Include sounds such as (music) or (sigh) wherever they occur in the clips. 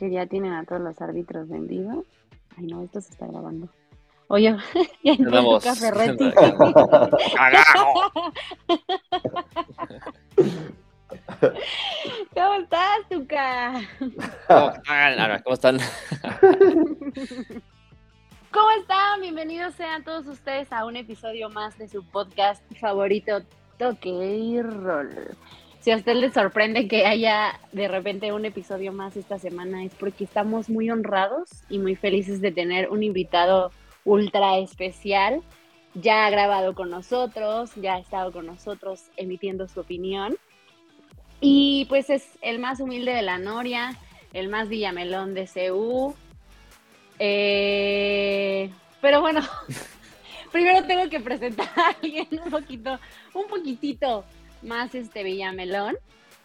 que ya tienen a todos los árbitros vendidos. Ay, no, esto se está grabando. Oye, (laughs) ya entró (laughs) Ferretti. (laughs) ¿Cómo estás, Tuca? ¿Cómo están? ¿Cómo están? ¿Cómo están? Bienvenidos sean todos ustedes a un episodio más de su podcast favorito, Toque y Roll. Si a usted le sorprende que haya de repente un episodio más esta semana es porque estamos muy honrados y muy felices de tener un invitado ultra especial. Ya ha grabado con nosotros, ya ha estado con nosotros emitiendo su opinión. Y pues es el más humilde de la Noria, el más villamelón de CU. Eh, pero bueno, (laughs) primero tengo que presentar a alguien un poquito, un poquitito más este villamelón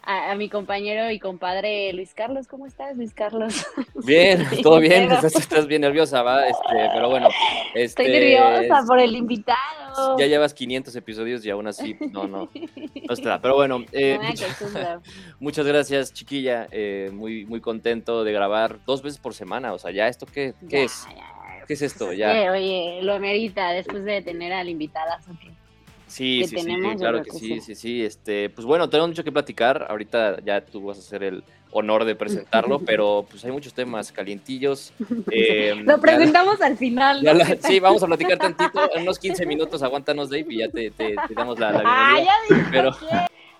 a, mi compañero y compadre Luis Carlos. ¿Cómo estás, Luis Carlos? (laughs) Bien, todo bien. Estás, bien nerviosa, ¿va? Este, pero bueno. Este, Estoy nerviosa por el invitado. Ya llevas 500 episodios y aún así, no, no. No está. Pero bueno, eh, (laughs) muchas, gracias, chiquilla. Eh, muy, muy contento de grabar dos veces por semana. O sea, ya esto, ¿qué, qué es? ¿Qué es esto? Ya. oye, lo amerita después de tener al invitado. Sí, sí, sí, claro que, sí, sí, sí. Este, pues bueno, tenemos mucho que platicar. Ahorita ya tú vas a hacer el honor de presentarlo, (laughs) pero pues hay muchos temas calientillos. (laughs) Em, Lo presentamos al final. sí, vamos a platicar tantito. En unos 15 minutos, aguántanos, Dave, y ya te, te, damos la, la Ah, ya pero...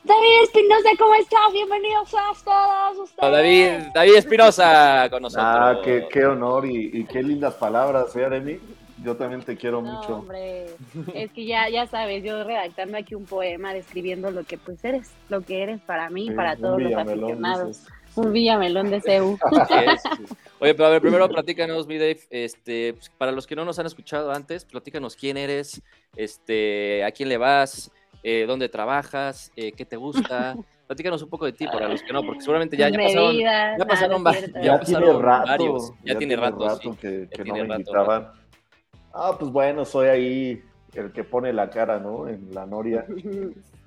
David Espinosa, ¿cómo estás? Bienvenidos a todos ustedes. David, David Espinosa con nosotros. Ah, qué, qué honor y, y, qué lindas palabras, ¿eh, Aremi? Yo también te quiero no, mucho. Hombre, es que ya, ya sabes, yo redactando aquí un poema describiendo lo que pues eres, lo que eres para mí, para todos los aficionados. Un Villamelón de CEU. (laughs) Oye, pero a ver, primero (laughs) platícanos, mi Dave, este, pues, para los que no nos han escuchado antes, platícanos quién eres, este, a quién le vas, eh, dónde trabajas, eh, qué te gusta. (laughs) Platícanos un poco de ti para los que no, porque seguramente ya, ya pasaron, ya pasaron, ya pasaron varios. Ya, tiene rato, que, no me invitaban. Ah, pues bueno, soy ahí el que pone la cara, ¿no? En la noria. (laughs)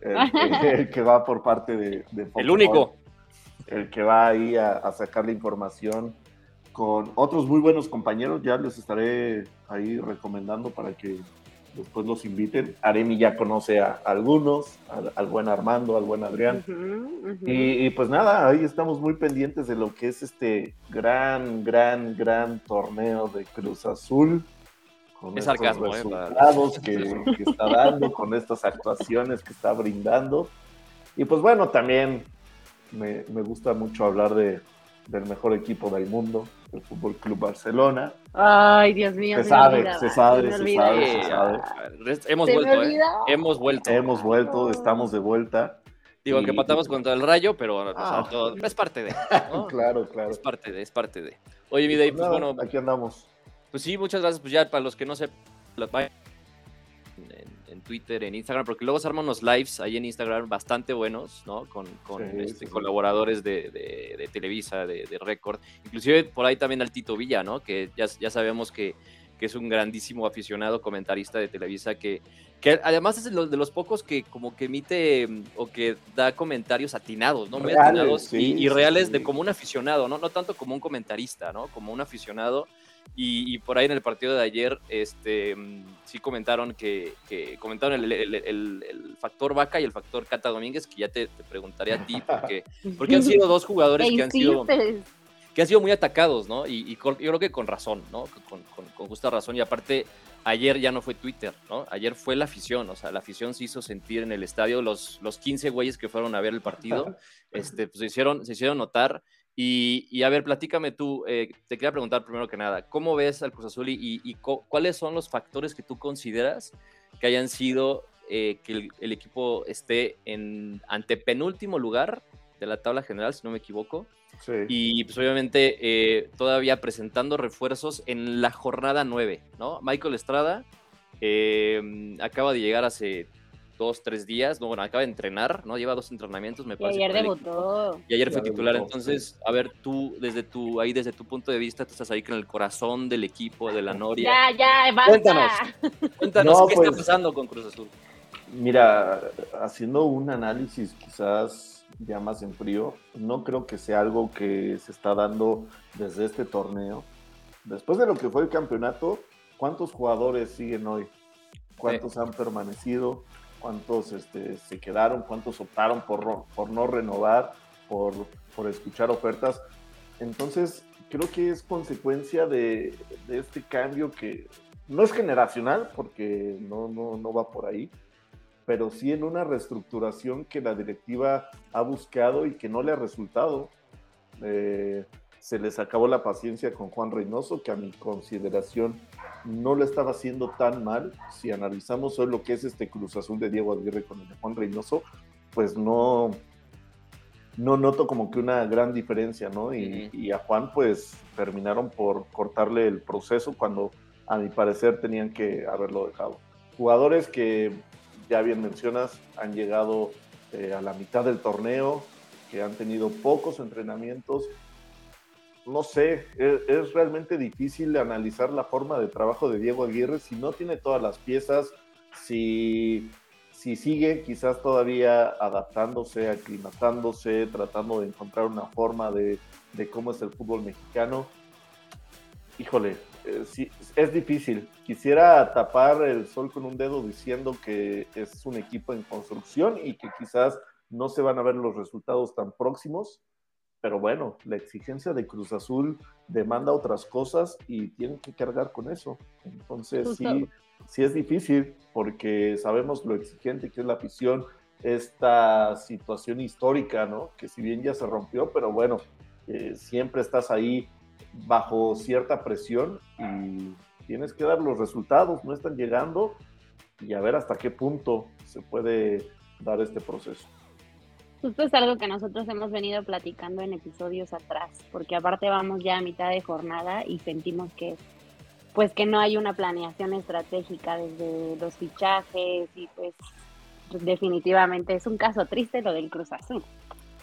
El, que va por parte de, El único. El que va ahí a, sacar la información con otros muy buenos compañeros. Ya les estaré ahí recomendando para que después los inviten. Aremi ya conoce a, algunos, al, buen Armando, al buen Adrián. Y, y, pues nada, ahí estamos muy pendientes de lo que es este gran, gran, gran torneo de Cruz Azul con es sarcasmo, ¿eh? resultados que, está dando, con estas actuaciones que está brindando. Y pues bueno, también me, gusta mucho hablar de, del mejor equipo del mundo, el Fútbol Club Barcelona. Ay, Dios mío. Se sabe, se sabe, se sabe, se sabe. Hemos vuelto, ¿eh? Hemos vuelto. Hemos vuelto, estamos de vuelta. Digo, que matamos contra el rayo, pero ah. es parte de. (laughs) claro, claro. Es parte de, es parte de. Oye, mi Dave, pues, bueno. Aquí andamos. Pues sí, muchas gracias. Pues ya para los que no se en, Twitter, en Instagram, porque luego se arman unos lives ahí en Instagram bastante buenos, ¿no? Con, este, colaboradores de, Televisa, de, de Record. Inclusive por ahí también al Tito Villa, ¿no? Que ya, ya sabemos que, es un grandísimo aficionado comentarista de Televisa que, que además es de los, pocos que como que emite o que da comentarios atinados, ¿no? Muy atinados y, reales de como un aficionado, ¿no? No tanto como un comentarista, ¿no? Como un aficionado y, por ahí en el partido de ayer, este, mm, sí comentaron que, comentaron el, factor Vaca y el factor Cata Domínguez, que ya te, preguntaré a ti, porque, (laughs) porque han sido dos jugadores que han sido, que han sido muy atacados, ¿no? Y, yo creo que con razón, ¿no? Con, justa razón. Y aparte, ayer ya no fue Twitter, ¿no? Ayer fue la afición, o sea, la afición se hizo sentir en el estadio, los, los 15 güeyes que fueron a ver el partido, (laughs) este, pues se hicieron, se hicieron notar. Y, a ver, platícame tú, eh, te quería preguntar primero que nada, ¿cómo ves al Cruz Azul y, cuáles son los factores que tú consideras que hayan sido eh, que el, equipo esté en antepenúltimo lugar de la tabla general, si no me equivoco? Sí. Y pues obviamente eh, todavía presentando refuerzos en la jornada 9, ¿no? Michael Estrada acaba de llegar hace dos, tres días, no, bueno, acaba de entrenar, ¿no? Lleva dos entrenamientos, me parece. Y ayer debutó. Y ayer fue titular, entonces, a ver, tú, desde tu, ahí, desde tu punto de vista, tú estás ahí con el corazón del equipo, de la Noria. Ya, ya, basta. Cuéntanos, cuéntanos, ¿qué está pues, pasando con Cruz Azul? Mira, haciendo un análisis quizás ya más en frío, no creo que sea algo que se está dando desde este torneo. Después de lo que fue el campeonato, ¿cuántos jugadores siguen hoy? ¿Cuántos han permanecido? ¿Cuántos este, se quedaron? ¿Cuántos optaron por, por no renovar? Por, por escuchar ofertas? Entonces, creo que es consecuencia de, de, este cambio que no es generacional, porque no, no, no va por ahí, pero sí en una reestructuración que la directiva ha buscado y que no le ha resultado. Eh, se les acabó la paciencia con Juan Reynoso, que a mi consideración no lo estaba haciendo tan mal. Si analizamos hoy lo que es este Cruz Azul de Diego Aguirre con el de Juan Reynoso, pues no, no noto como que una gran diferencia, ¿no? Y, y, a Juan pues terminaron por cortarle el proceso cuando a mi parecer tenían que haberlo dejado. Jugadores que ya bien mencionas han llegado eh, a la mitad del torneo, que han tenido pocos entrenamientos. No sé, es, es realmente difícil analizar la forma de trabajo de Diego Aguirre si no tiene todas las piezas, si si sigue quizás todavía adaptándose, aclimatándose, tratando de encontrar una forma de, de cómo es el fútbol mexicano, híjole, eh, sí, es difícil. Quisiera tapar el sol con un dedo diciendo que es un equipo en construcción y que quizás no se van a ver los resultados tan próximos, pero bueno, la exigencia de Cruz Azul demanda otras cosas y tienen que cargar con eso. Entonces, sí, sí es difícil porque sabemos lo exigente que es la afición, esta situación histórica, ¿no? Que si bien ya se rompió, pero bueno, eh, siempre estás ahí bajo cierta presión y tienes que dar los resultados, no están llegando y a ver hasta qué punto se puede dar este proceso. Justo es algo que nosotros hemos venido platicando en episodios atrás, porque aparte vamos ya a mitad de jornada y sentimos que pues que no hay una planeación estratégica desde los fichajes y pues definitivamente es un caso triste lo del Cruz Azul.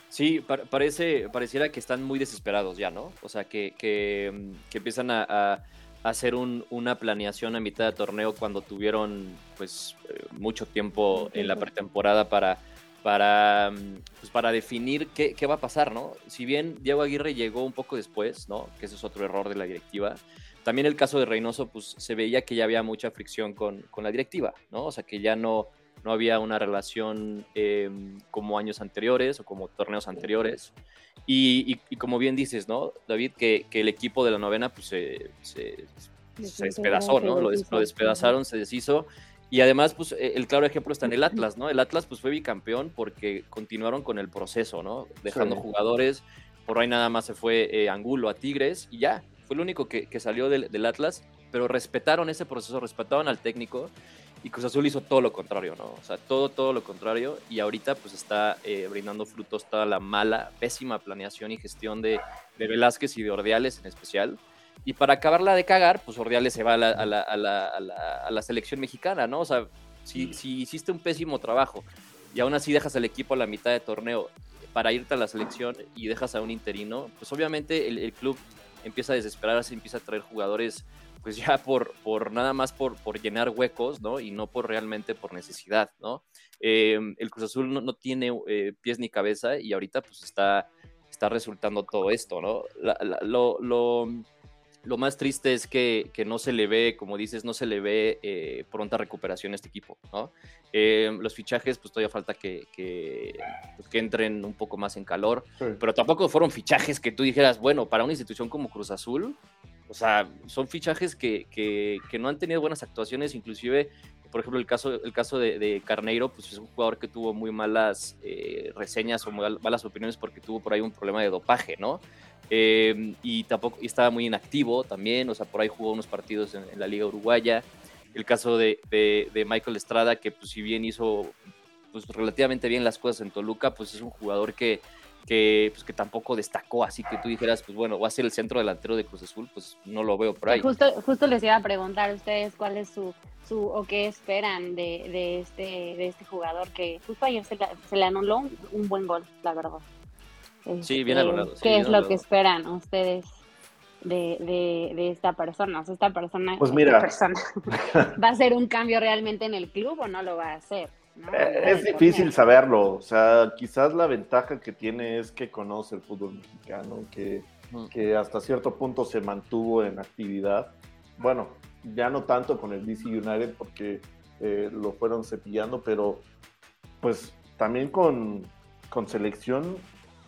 Sí, parece, pareciera que están muy desesperados ya, ¿no? O sea, que, que, mm, empiezan a, hacer una planeación a mitad de torneo cuando tuvieron pues eh, mucho tiempo en la pretemporada para, para, mm, pues, para definir qué, qué, va a pasar, ¿no? Si bien Diego Aguirre llegó un poco después, ¿no? Que ese es otro error de la directiva. También el caso de Reynoso, pues se veía que ya había mucha fricción con, con la directiva, ¿no? O sea, que ya no, no había una relación em, como años anteriores o como torneos anteriores. Y, como bien dices, ¿no, David? Que, el equipo de la novena pues, se, se, despedazó, ¿no? Lo, despedazaron, se deshizo. Y además, pues e, el claro ejemplo está en el Atlas, ¿no? El Atlas pues fue bicampeón porque continuaron con el proceso, ¿no? Dejando jugadores. Por ahí nada más se fue eh, Angulo a Tigres y ya. Fue el único que, salió del, del, Atlas, pero respetaron ese proceso, respetaron al técnico y Cruz Azul hizo todo lo contrario, ¿no? O sea, todo, todo lo contrario. Y ahorita pues está eh, brindando frutos toda la mala, pésima planeación y gestión de, de, Velázquez y de Ordiales en especial. Y para acabarla de cagar, pues Ordiales se va a la, a la, a la, a la selección mexicana, ¿no? O sea, si, si, hiciste un pésimo trabajo y aún así dejas al equipo a la mitad de torneo para irte a la selección y dejas a un interino, pues obviamente el, el club empieza a desesperarse, empieza a traer jugadores pues ya por, por nada más por, por llenar huecos, ¿no? Y no por realmente por necesidad, ¿no? Em, el Cruz Azul no, tiene eh, pies ni cabeza y ahorita pues está, está resultando todo esto, ¿no? lo, lo, lo, más triste es que, que, no se le ve, como dices, no se le ve eh, pronta recuperación a este equipo, ¿no? Em, los fichajes, pues todavía falta que, que, pues, que, entren un poco más en calor, pero tampoco fueron fichajes que tú dijeras, bueno, para una institución como Cruz Azul, o sea, son fichajes que, que, que, no han tenido buenas actuaciones, inclusive, por ejemplo, el caso, el caso de, Carneiro, pues es un jugador que tuvo muy malas eh, reseñas o malas opiniones porque tuvo por ahí un problema de dopaje, ¿no? Eh, y tampoco y estaba muy inactivo también, o sea, por ahí jugó unos partidos en, en la Liga Uruguaya. El caso de, de, de, Michael Estrada, que pues si bien hizo pues, relativamente bien las cosas en Toluca, pues es un jugador que, que, pues, que tampoco destacó, así que tú dijeras, pues bueno, va a ser el centro delantero de Cruz Azul, pues no lo veo por ahí. Justo, justo les iba a preguntar a ustedes cuál es su, su o qué esperan de, de este, de este jugador que justo ayer se, se le anuló un, buen gol, la verdad. Sí, bien este, anulado. ¿Qué es lo que esperan ustedes de, de, de, esta persona? O sea, esta persona, pues mira. persona (laughs) ¿va a ser un cambio realmente en el club o no lo va a hacer? Eh, es difícil saberlo, o sea, quizás la ventaja que tiene es que conoce el fútbol mexicano, que, que hasta cierto punto se mantuvo en actividad. Bueno, ya no tanto con el DC United porque eh, lo fueron cepillando, pero pues también con, con, selección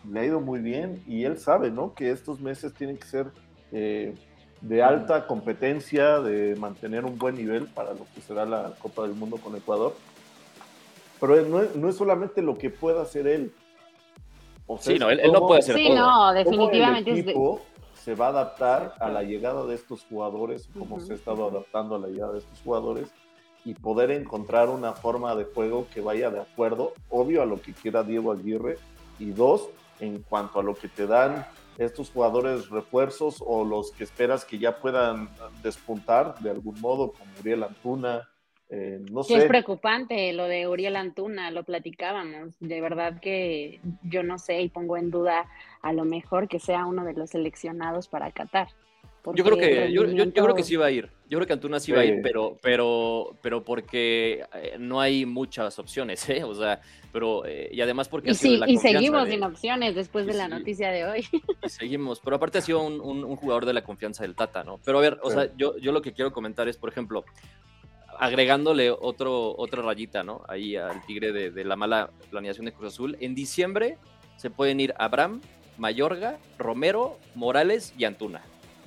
le ha ido muy bien y él sabe, ¿no? Que estos meses tienen que ser eh, de alta competencia, de mantener un buen nivel para lo que será la Copa del Mundo con Ecuador. Pero no es, no es solamente lo que pueda hacer él. O sea, sí, no, él, no puede hacer sí, no, definitivamente. El equipo se va a adaptar a la llegada de estos jugadores, como se ha estado adaptando a la llegada de estos jugadores, y poder encontrar una forma de juego que vaya de acuerdo, obvio, a lo que quiera Diego Aguirre, y dos, en cuanto a lo que te dan estos jugadores refuerzos o los que esperas que ya puedan despuntar de algún modo, como Uriel Antuna, eh, no sé. Es preocupante lo de Uriel Antuna, lo platicábamos. De verdad que yo no sé y pongo en duda a lo mejor que sea uno de los seleccionados para Qatar. Yo creo que yo, yo, creo que sí va a ir. Yo creo que Antuna sí, va a ir, pero pero pero porque eh, no hay muchas opciones, ¿eh? O sea, pero eh, y además porque y, sí, y seguimos sin opciones después de la noticia de hoy. (laughs) seguimos, pero aparte ha sido un, un, jugador de la confianza del Tata, ¿no? Pero a ver, o sea, yo yo lo que quiero comentar es, por ejemplo, agregándole otro otra rayita, ¿no? Ahí al Tigre de, de la mala planeación de Cruz Azul. En diciembre se pueden ir Abraham, Mayorga, Romero, Morales y Antuna.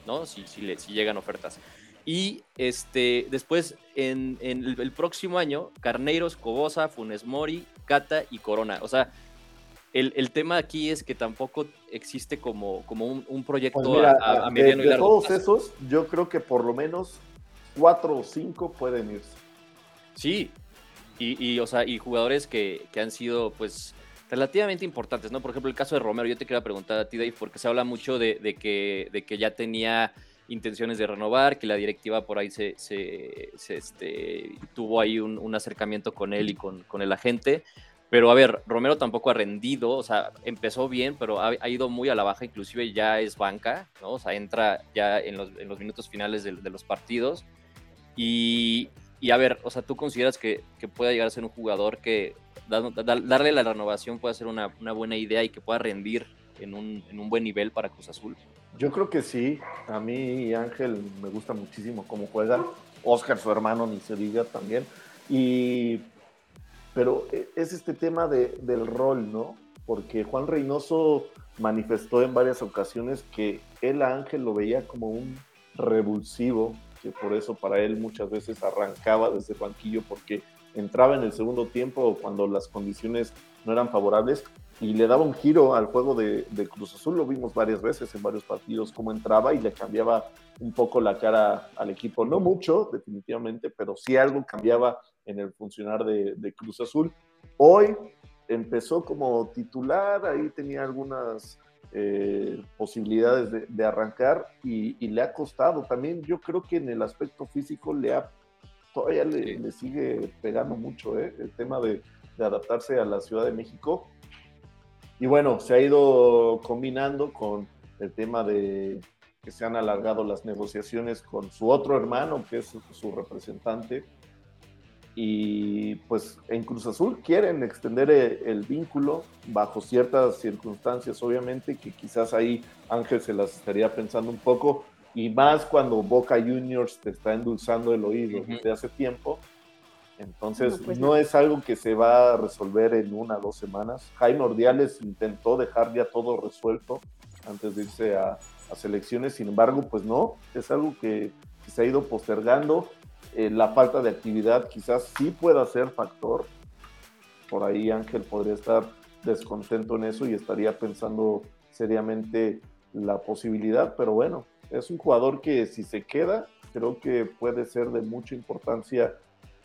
¿no? Si, si, le, si llegan ofertas. Y este, después, en, el, próximo año, Carneiros, Cobosa, Funes Mori, Cata y Corona. O sea, el, tema aquí es que tampoco existe como, como un, proyecto pues a, mediano y largo todos esos, yo creo que por lo menos cuatro o cinco pueden irse. Sí, y, o sea, y jugadores que, que han sido, pues, relativamente importantes, ¿no? Por ejemplo, el caso de Romero, yo te quería preguntar a ti, Dave, porque se habla mucho de, que, de que ya tenía intenciones de renovar, que la directiva por ahí se, este, tuvo ahí un, acercamiento con él y con, el agente. Pero a ver, Romero tampoco ha rendido, o sea, empezó bien, pero ha, ido muy a la baja, inclusive ya es banca, ¿no? O sea, entra ya en los, minutos finales de, los partidos. Y, a ver, o sea, ¿tú consideras que, que pueda llegar a ser un jugador que darle la renovación puede ser una, buena idea y que pueda rendir en un, buen nivel para Cruz Azul? Yo creo que sí. A mí Ángel me gusta muchísimo cómo juega. Oscar, su hermano, ni se diga también. Y, pero e, es este tema del rol, ¿no? Porque Juan Reynoso manifestó en varias ocasiones que él a Ángel lo veía como un revulsivo, que por eso para él muchas veces arrancaba desde banquillo porque entraba en el segundo tiempo cuando las condiciones no eran favorables y le daba un giro al juego de, Cruz Azul. Lo vimos varias veces en varios partidos, cómo entraba y le cambiaba un poco la cara al equipo. No mucho, definitivamente, pero sí algo cambiaba en el funcionar de, Cruz Azul. Hoy empezó como titular, ahí tenía algunas eh, posibilidades de, arrancar y, y, le ha costado. También yo creo que en el aspecto físico le ha todavía le, sigue pegando mucho ¿eh? el tema de, adaptarse a la Ciudad de México. Y bueno, se ha ido combinando con el tema de que se han alargado las negociaciones con su otro hermano, que es su representante. Y pues en Cruz Azul quieren extender e, el, vínculo bajo ciertas circunstancias, obviamente, que quizás ahí Ángel se las estaría pensando un poco, y más cuando Boca Juniors te está endulzando el oído desde hace tiempo. Entonces, pues no, es algo que se va a resolver en una o dos semanas. Jaime Ordiales intentó dejar ya todo resuelto antes de irse a, selecciones, sin embargo, pues no, es algo que, se ha ido postergando. Eh, la falta de actividad quizás sí pueda ser factor. Por ahí Ángel podría estar descontento en eso y estaría pensando seriamente la posibilidad, pero bueno, es un jugador que si se queda, creo que puede ser de mucha importancia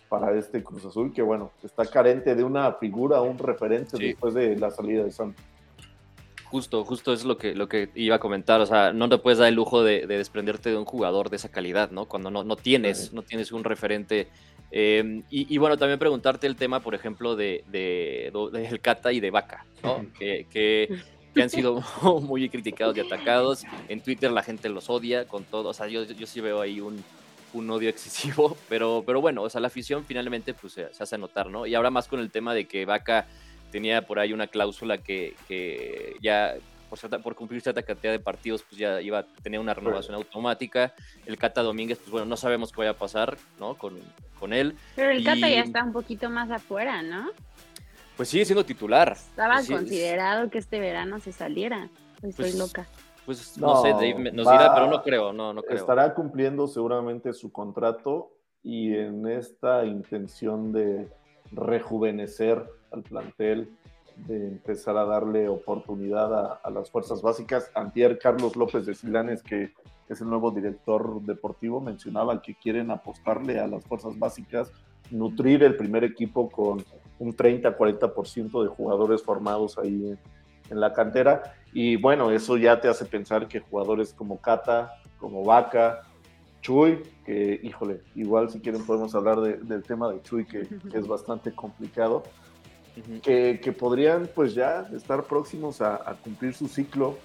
para este Cruz Azul, que bueno, está carente de una figura, un referente después de la salida de Santos. Justo, justo es lo que, lo que iba a comentar. O sea, no te puedes dar el lujo de, desprenderte de un jugador de esa calidad, ¿no? Cuando no, no tienes, no tienes un referente. Eh, y, bueno, también preguntarte el tema, por ejemplo, de, de, El Cata y de Vaca, ¿no? que, que que han sido (laughs) muy criticados y atacados. En Twitter la gente los odia con todo. O sea, yo, yo sí veo ahí un, un odio excesivo, (laughs) pero, pero bueno, o sea, la afición finalmente pues se, hace notar, ¿no? Y ahora más con el tema de que Vaca tenía por ahí una cláusula que, que ya por, por cumplir cierta cantidad de partidos, pues ya iba a tener una renovación automática. El Cata Domínguez, pues bueno, no sabemos qué vaya a pasar, ¿no? Con, con él. Pero el Cata ya está un poquito más afuera, ¿no? Pues sigue siendo titular. Estaba pues considerado que este verano se saliera. Estoy pues, loca. Pues no, sé, Dave nos dirá, pero no creo, no, no creo. Estará cumpliendo seguramente su contrato y en esta intención de rejuvenecer al plantel, de empezar a darle oportunidad a, las fuerzas básicas. Antier Carlos López de Silanes, que es el nuevo director deportivo, mencionaba que quieren apostarle a las fuerzas básicas, nutrir el primer equipo con un 30-40% de jugadores formados ahí en, la cantera. Y bueno, eso ya te hace pensar que jugadores como Cata, como Vaca, Chuy, que híjole, igual si quieren podemos hablar del tema de Chuy, que es bastante complicado que, podrían pues ya estar próximos a, cumplir su ciclo.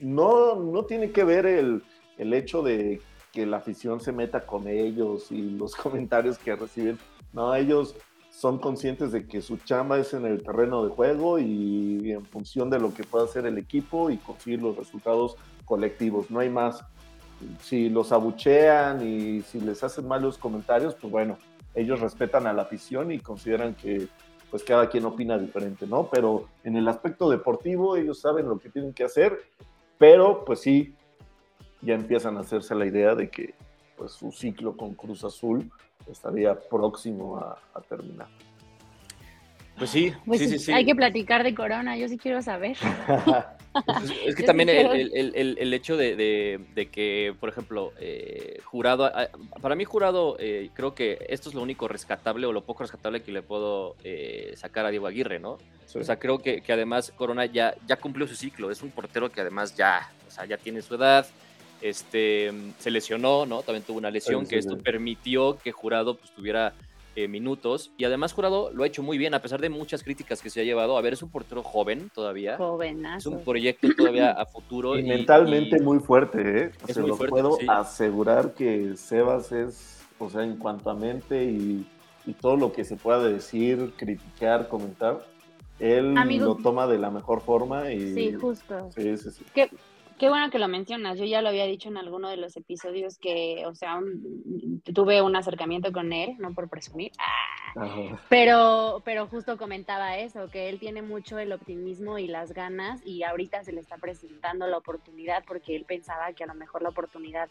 No, no tiene que ver el, el, hecho de que la afición se meta con ellos y los (laughs) comentarios que reciben. No, ellos son conscientes de que su chamba es en el terreno de juego y en función de lo que pueda hacer el equipo y conseguir los resultados colectivos. No hay más. Si los abuchean y si les hacen malos comentarios, pues bueno, ellos respetan a la afición y consideran que pues cada quien opina diferente, ¿no? Pero en el aspecto deportivo ellos saben lo que tienen que hacer, pero pues sí, ya empiezan a hacerse la idea de que pues su ciclo con Cruz Azul estaría próximo a, terminar. Pues sí, pues sí, sí, sí, Hay que platicar de Corona, yo sí quiero saber. (laughs) Es, que también el, hecho de, que, por ejemplo, eh, jurado, para mí jurado, eh, creo que esto es lo único rescatable o lo poco rescatable que le puedo eh, sacar a Diego Aguirre, ¿no? O sea, creo que, además Corona ya, ya cumplió su ciclo, es un portero que además ya, o sea, ya tiene su edad, este, se lesionó, ¿no? También tuvo una lesión que esto permitió que Jurado pues tuviera eh, minutos. Y además Jurado lo ha hecho muy bien, a pesar de muchas críticas que se ha llevado. A ver, es un portero joven todavía. Es un proyecto todavía a futuro. Y, mentalmente muy fuerte, ¿eh? Se lo puedo asegurar que Sebas es, o sea, en cuanto a mente y, todo lo que se pueda decir, criticar, comentar, él lo toma de la mejor forma y... Sí, justo. Sí, sí, sí. Qué bueno que lo mencionas. Yo ya lo había dicho en alguno de los episodios que, o sea, tuve un acercamiento con él, no por presumir, ah, pero, pero justo comentaba eso, que él tiene mucho el optimismo y las ganas y ahorita se le está presentando la oportunidad porque él pensaba que a lo mejor la oportunidad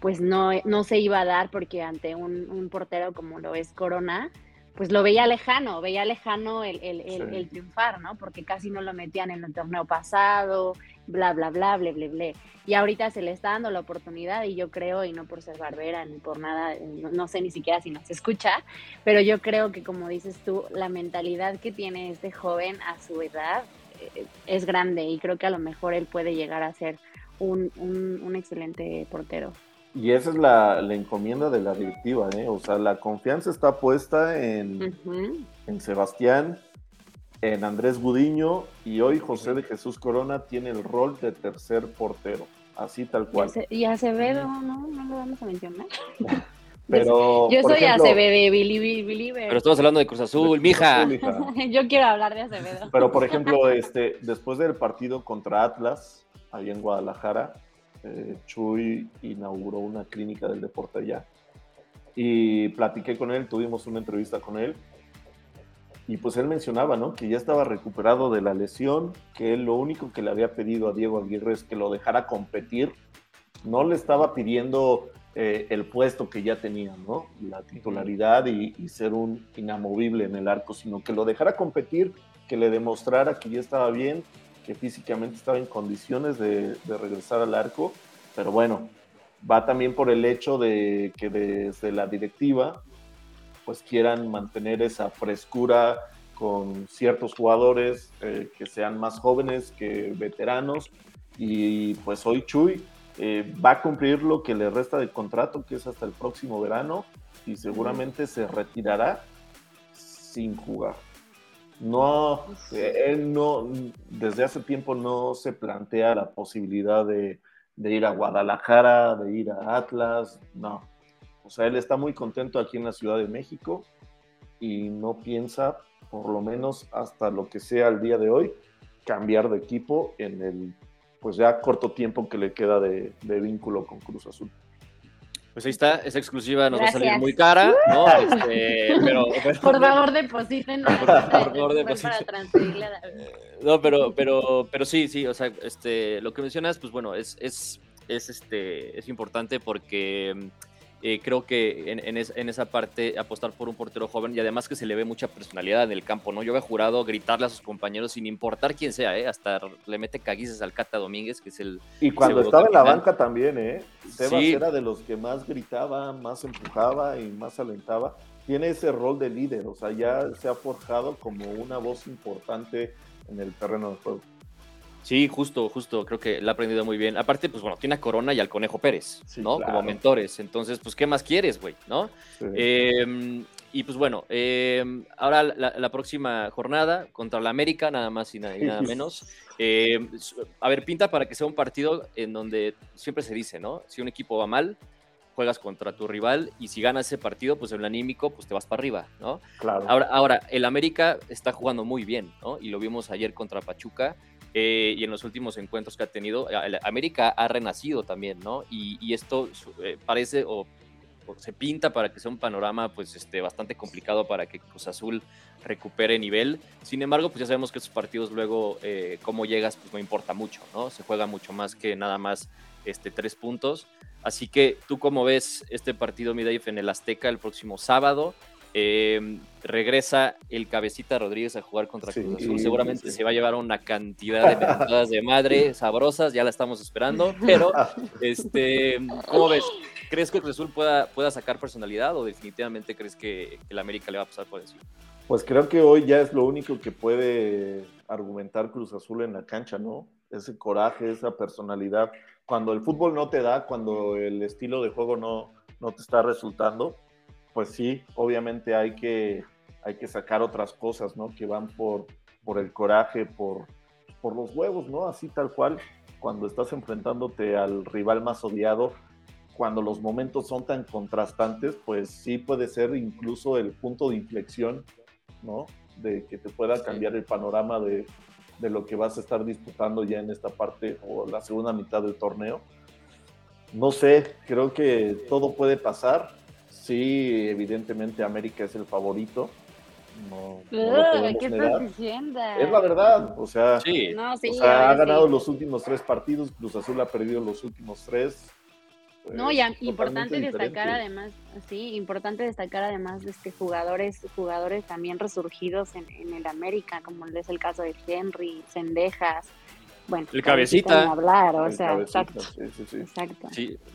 pues no, no se iba a dar porque ante un, un portero como lo es Corona, pues lo veía lejano, veía lejano el, el, el, triunfar, ¿no? Porque casi no lo metían en el torneo pasado, bla, bla, bla, bla, bla, bla. Y ahorita se le está dando la oportunidad y yo creo, y no por ser barbera ni por nada, no, sé ni siquiera si nos escucha, pero yo creo que como dices tú, la mentalidad que tiene este joven a su edad eh, es grande y creo que a lo mejor él puede llegar a ser un, un, un excelente portero. Y esa es la, encomienda de la directiva, ¿eh? O sea, la confianza está puesta en, en Sebastián, en Andrés Gudiño y hoy José de Jesús Corona tiene el rol de tercer portero, así tal cual. Y Acevedo, ¿no? No lo vamos a mencionar. (laughs) Pero, yo soy Acevedo, Billy, Pero estamos hablando de Cruz Azul, (laughs) mija. yo quiero hablar de Acevedo. Pero por ejemplo, este, después del partido contra Atlas, ahí en Guadalajara, eh, Chuy inauguró una clínica del deporte allá. Y platiqué con él, tuvimos una entrevista con él y pues él mencionaba, ¿no? Que ya estaba recuperado de la lesión, que él lo único que le había pedido a Diego Aguirre es que lo dejara competir. No le estaba pidiendo eh, el puesto que ya tenía, ¿no? La titularidad y, ser un inamovible en el arco, sino que lo dejara competir, que le demostrara que ya estaba bien, que físicamente estaba en condiciones de, regresar al arco. Pero bueno, va también por el hecho de que desde la directiva pues quieran mantener esa frescura con ciertos jugadores eh, que sean más jóvenes que veteranos. Y pues hoy Chuy eh, va a cumplir lo que le resta de contrato, que es hasta el próximo verano, y seguramente se retirará sin jugar. No, él no, desde hace tiempo no se plantea la posibilidad de ir a Guadalajara, de ir a Atlas, no O sea, él está muy contento aquí en la Ciudad de México y no piensa, por lo menos hasta lo que sea el día de hoy, cambiar de equipo en el pues ya corto tiempo que le queda de, vínculo con Cruz Azul. Pues ahí está, esa exclusiva nos va a salir muy cara, ¿no? Este, pero, (laughs) por favor, depositen. (laughs) Por, favor, depositen. Eh, no, pero, pero, pero sí, sí, o sea, este, lo que mencionas, pues bueno, es, es, es, este, es importante porque eh, creo que en, esa parte apostar por un portero joven y además que se le ve mucha personalidad en el campo, ¿no? Yo había jurado gritarle a sus compañeros sin importar quién sea, ¿eh? Hasta le mete caguices al Cata Domínguez, que es el... Y cuando estaba en la banca también, ¿eh? Tebas era de los que más gritaba, más empujaba y más alentaba. Tiene ese rol de líder, o sea, ya se ha forjado como una voz importante en el terreno de juego. Sí, justo, justo, creo que la ha aprendido muy bien. Aparte, pues bueno, tiene a Corona y al Conejo Pérez, ¿no? Como mentores. Entonces, pues, ¿qué más quieres, güey? ¿No? Em, y pues bueno, em, ahora la, próxima jornada contra la América, nada más y nada, menos. Em, a ver, pinta para que sea un partido en donde siempre se dice, ¿no? Si un equipo va mal, juegas contra tu rival y si ganas ese partido, pues en el anímico, pues te vas para arriba, ¿no? Claro. Ahora, ahora, el América está jugando muy bien, ¿no? Y lo vimos ayer contra Pachuca. Eh, y en los últimos encuentros que ha tenido, América ha renacido también, ¿no? Y, esto eh, parece o, se pinta para que sea un panorama pues este, bastante complicado para que Cruz Azul recupere nivel. Sin embargo, pues ya sabemos que esos partidos luego, eh, cómo llegas, pues no importa mucho, ¿no? Se juega mucho más que nada más este, tres puntos. Así que tú cómo ves este partido, Midayef, en el Azteca el próximo sábado. Em, regresa el cabecita Rodríguez a jugar contra Cruz Azul. Seguramente se va a llevar una cantidad de mentadas de madre (laughs) sabrosas, ya la estamos esperando. Pero, (laughs) este, ¿cómo ves? ¿Crees que Cruz Azul pueda, pueda sacar personalidad o definitivamente crees que, el América le va a pasar por encima? Pues creo que hoy ya es lo único que puede argumentar Cruz Azul en la cancha, ¿no? Ese coraje, esa personalidad. Cuando el fútbol no te da, cuando el estilo de juego no, no te está resultando, pues sí, obviamente hay que, hay que sacar otras cosas, ¿no? Que van por, por el coraje, por, por los huevos, ¿no? Así tal cual, cuando estás enfrentándote al rival más odiado, cuando los momentos son tan contrastantes, pues sí puede ser incluso el punto de inflexión, ¿no? De que te pueda cambiar el panorama de, de lo que vas a estar disputando ya en esta parte o la segunda mitad del torneo. No sé, creo que todo puede pasar sí, evidentemente América es el favorito. No, ¿Qué estás diciendo? Es la verdad, o sea, ha ganado los últimos tres partidos, Cruz Azul ha perdido los últimos tres. Pues, no, ya importante destacar además, sí, importante destacar además de este jugadores, jugadores también resurgidos en, en el América, como es el caso de Henry, Sendejas, bueno, el cabecita. Hablar, o sea, exacto. Sí,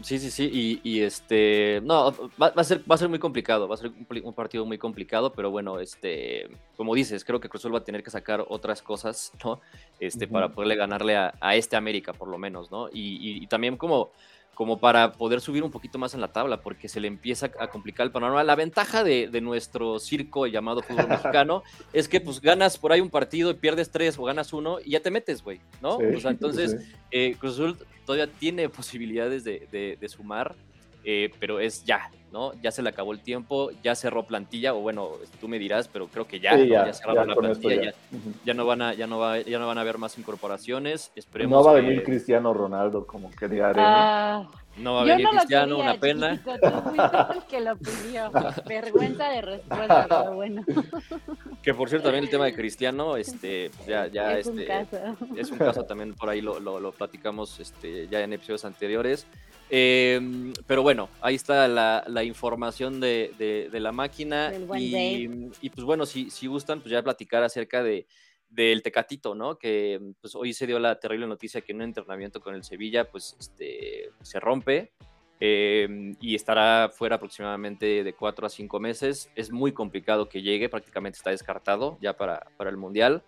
sí, sí. Sí, Y, este, no, va, a ser, va a ser muy complicado, va a ser un, partido muy complicado, pero bueno, este, como dices, creo que Cruzul va a tener que sacar otras cosas, ¿no? Este, para poderle ganarle a, este América, por lo menos, ¿no? y también como como para poder subir un poquito más en la tabla, porque se le empieza a complicar el panorama. La ventaja de, nuestro circo llamado fútbol (laughs) mexicano es que pues ganas por ahí un partido y pierdes tres o ganas uno y ya te metes, güey, ¿no? o sea, (laughs) entonces eh, Cruz Azul todavía tiene posibilidades de, de sumar, eh, pero es ya, ¿no? Ya se le acabó el tiempo, ya cerró plantilla, o bueno, tú me dirás, pero creo que ya, ya, cerraron la plantilla, ya. no van a, ya no va, ya no van a haber más incorporaciones, esperemos. No va a venir Cristiano Ronaldo, como quería ah, no va a venir Cristiano, una pena. que lo pidió. (laughs) Vergüenza de respuesta, pero bueno. Que por cierto, también el tema de Cristiano, este, ya, ya es este, un caso. es un caso también por ahí lo, lo, lo platicamos este, ya en episodios anteriores. Em, pero bueno, ahí está la, información de, la máquina. Y, pues bueno, si, si gustan, pues ya platicar acerca de del Tecatito, ¿no? Que pues hoy se dio la terrible noticia que en un entrenamiento con el Sevilla, pues este, se rompe em, y estará fuera aproximadamente de cuatro a cinco meses. Es muy complicado que llegue, prácticamente está descartado ya para, para el Mundial.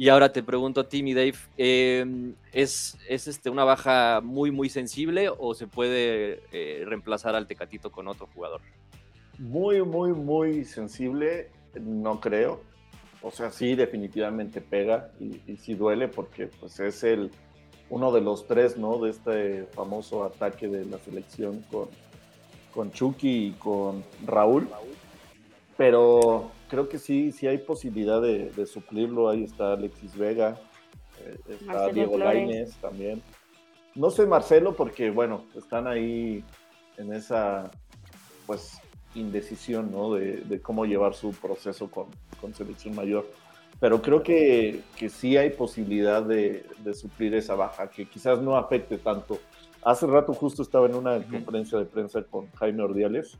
Y ahora te pregunto a ti, mi Dave, em, ¿es, ¿es, este, una baja muy, muy sensible o se puede eh, reemplazar al Tecatito con otro jugador? Muy, muy, muy sensible, no creo. O sea, sí, definitivamente pega y, y sí duele porque pues, es el, uno de los tres, ¿no? De este famoso ataque de la selección con, con Chucky y con Raúl, pero creo que sí, sí hay posibilidad de, suplirlo. Ahí está Alexis Vega, eh, está Diego Lainez también. No sé Marcelo porque, bueno, están ahí en esa, pues, indecisión, ¿no? De, cómo llevar su proceso con, selección mayor. Pero creo que, que sí hay posibilidad de, de, suplir esa baja, que quizás no afecte tanto. Hace rato justo estaba en una conferencia de prensa con Jaime Ordiales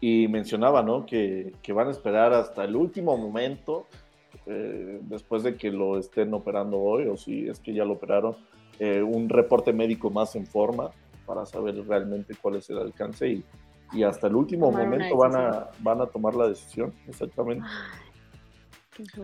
y mencionaba, ¿no? Que, que van a esperar hasta el último momento, eh, después de que lo estén operando hoy, o si es que ya lo operaron, eh, un reporte médico más en forma para saber realmente cuál es el alcance y, y hasta el último momento van a, van a tomar la decisión, exactamente.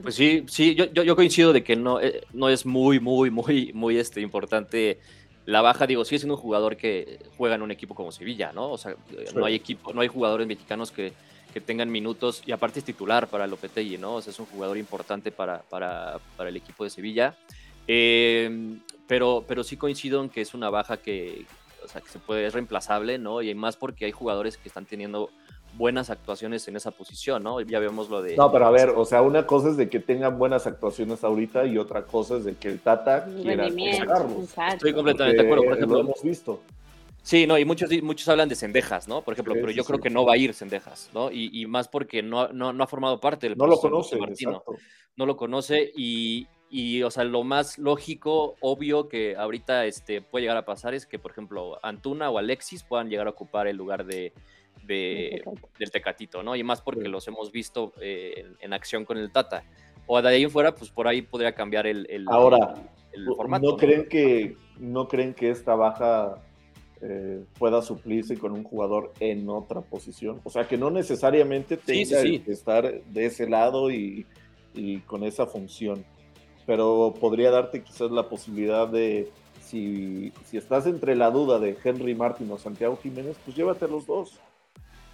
Pues sí, sí, yo, yo, coincido de que no, eh, no es muy, muy, muy, muy este, importante la baja, digo, sigue siendo un jugador que juega en un equipo como Sevilla, ¿no? O sea, no hay equipo, no hay jugadores mexicanos que, que tengan minutos y aparte es titular para Lopetegui, ¿no? O sea, es un jugador importante para, para, para el equipo de Sevilla. Eh, pero, pero sí coincido en que es una baja que, o sea, que se puede, es reemplazable, ¿no? Y más porque hay jugadores que están teniendo buenas actuaciones en esa posición, ¿no? Ya vemos lo de... No, pero a ver, o sea, una cosa es de que tengan buenas actuaciones ahorita y otra cosa es de que el Tata quiera Estoy completamente de acuerdo, por ejemplo. Lo hemos visto. Sí, no, y muchos, muchos hablan de Cendejas, ¿no? Por ejemplo, pero yo creo que no va a ir Cendejas, ¿no? Y, más porque no, no, no, ha formado parte del No lo conoce, No lo conoce y, y, o sea, lo más lógico, obvio que ahorita este, puede llegar a pasar es que, por ejemplo, Antuna o Alexis puedan llegar a ocupar el lugar de, del Tecatito, ¿no? Y más porque los hemos visto eh, en, acción con el Tata. O de ahí en fuera, pues por ahí podría cambiar el, el Ahora, formato. ¿no, creen que no creen que esta baja eh, pueda suplirse con un jugador en otra posición? O sea, que no necesariamente tenga que estar de ese lado y, y con esa función, pero podría darte quizás la posibilidad de si, si, estás entre la duda de Henry Martin o Santiago Jiménez, pues llévate los dos.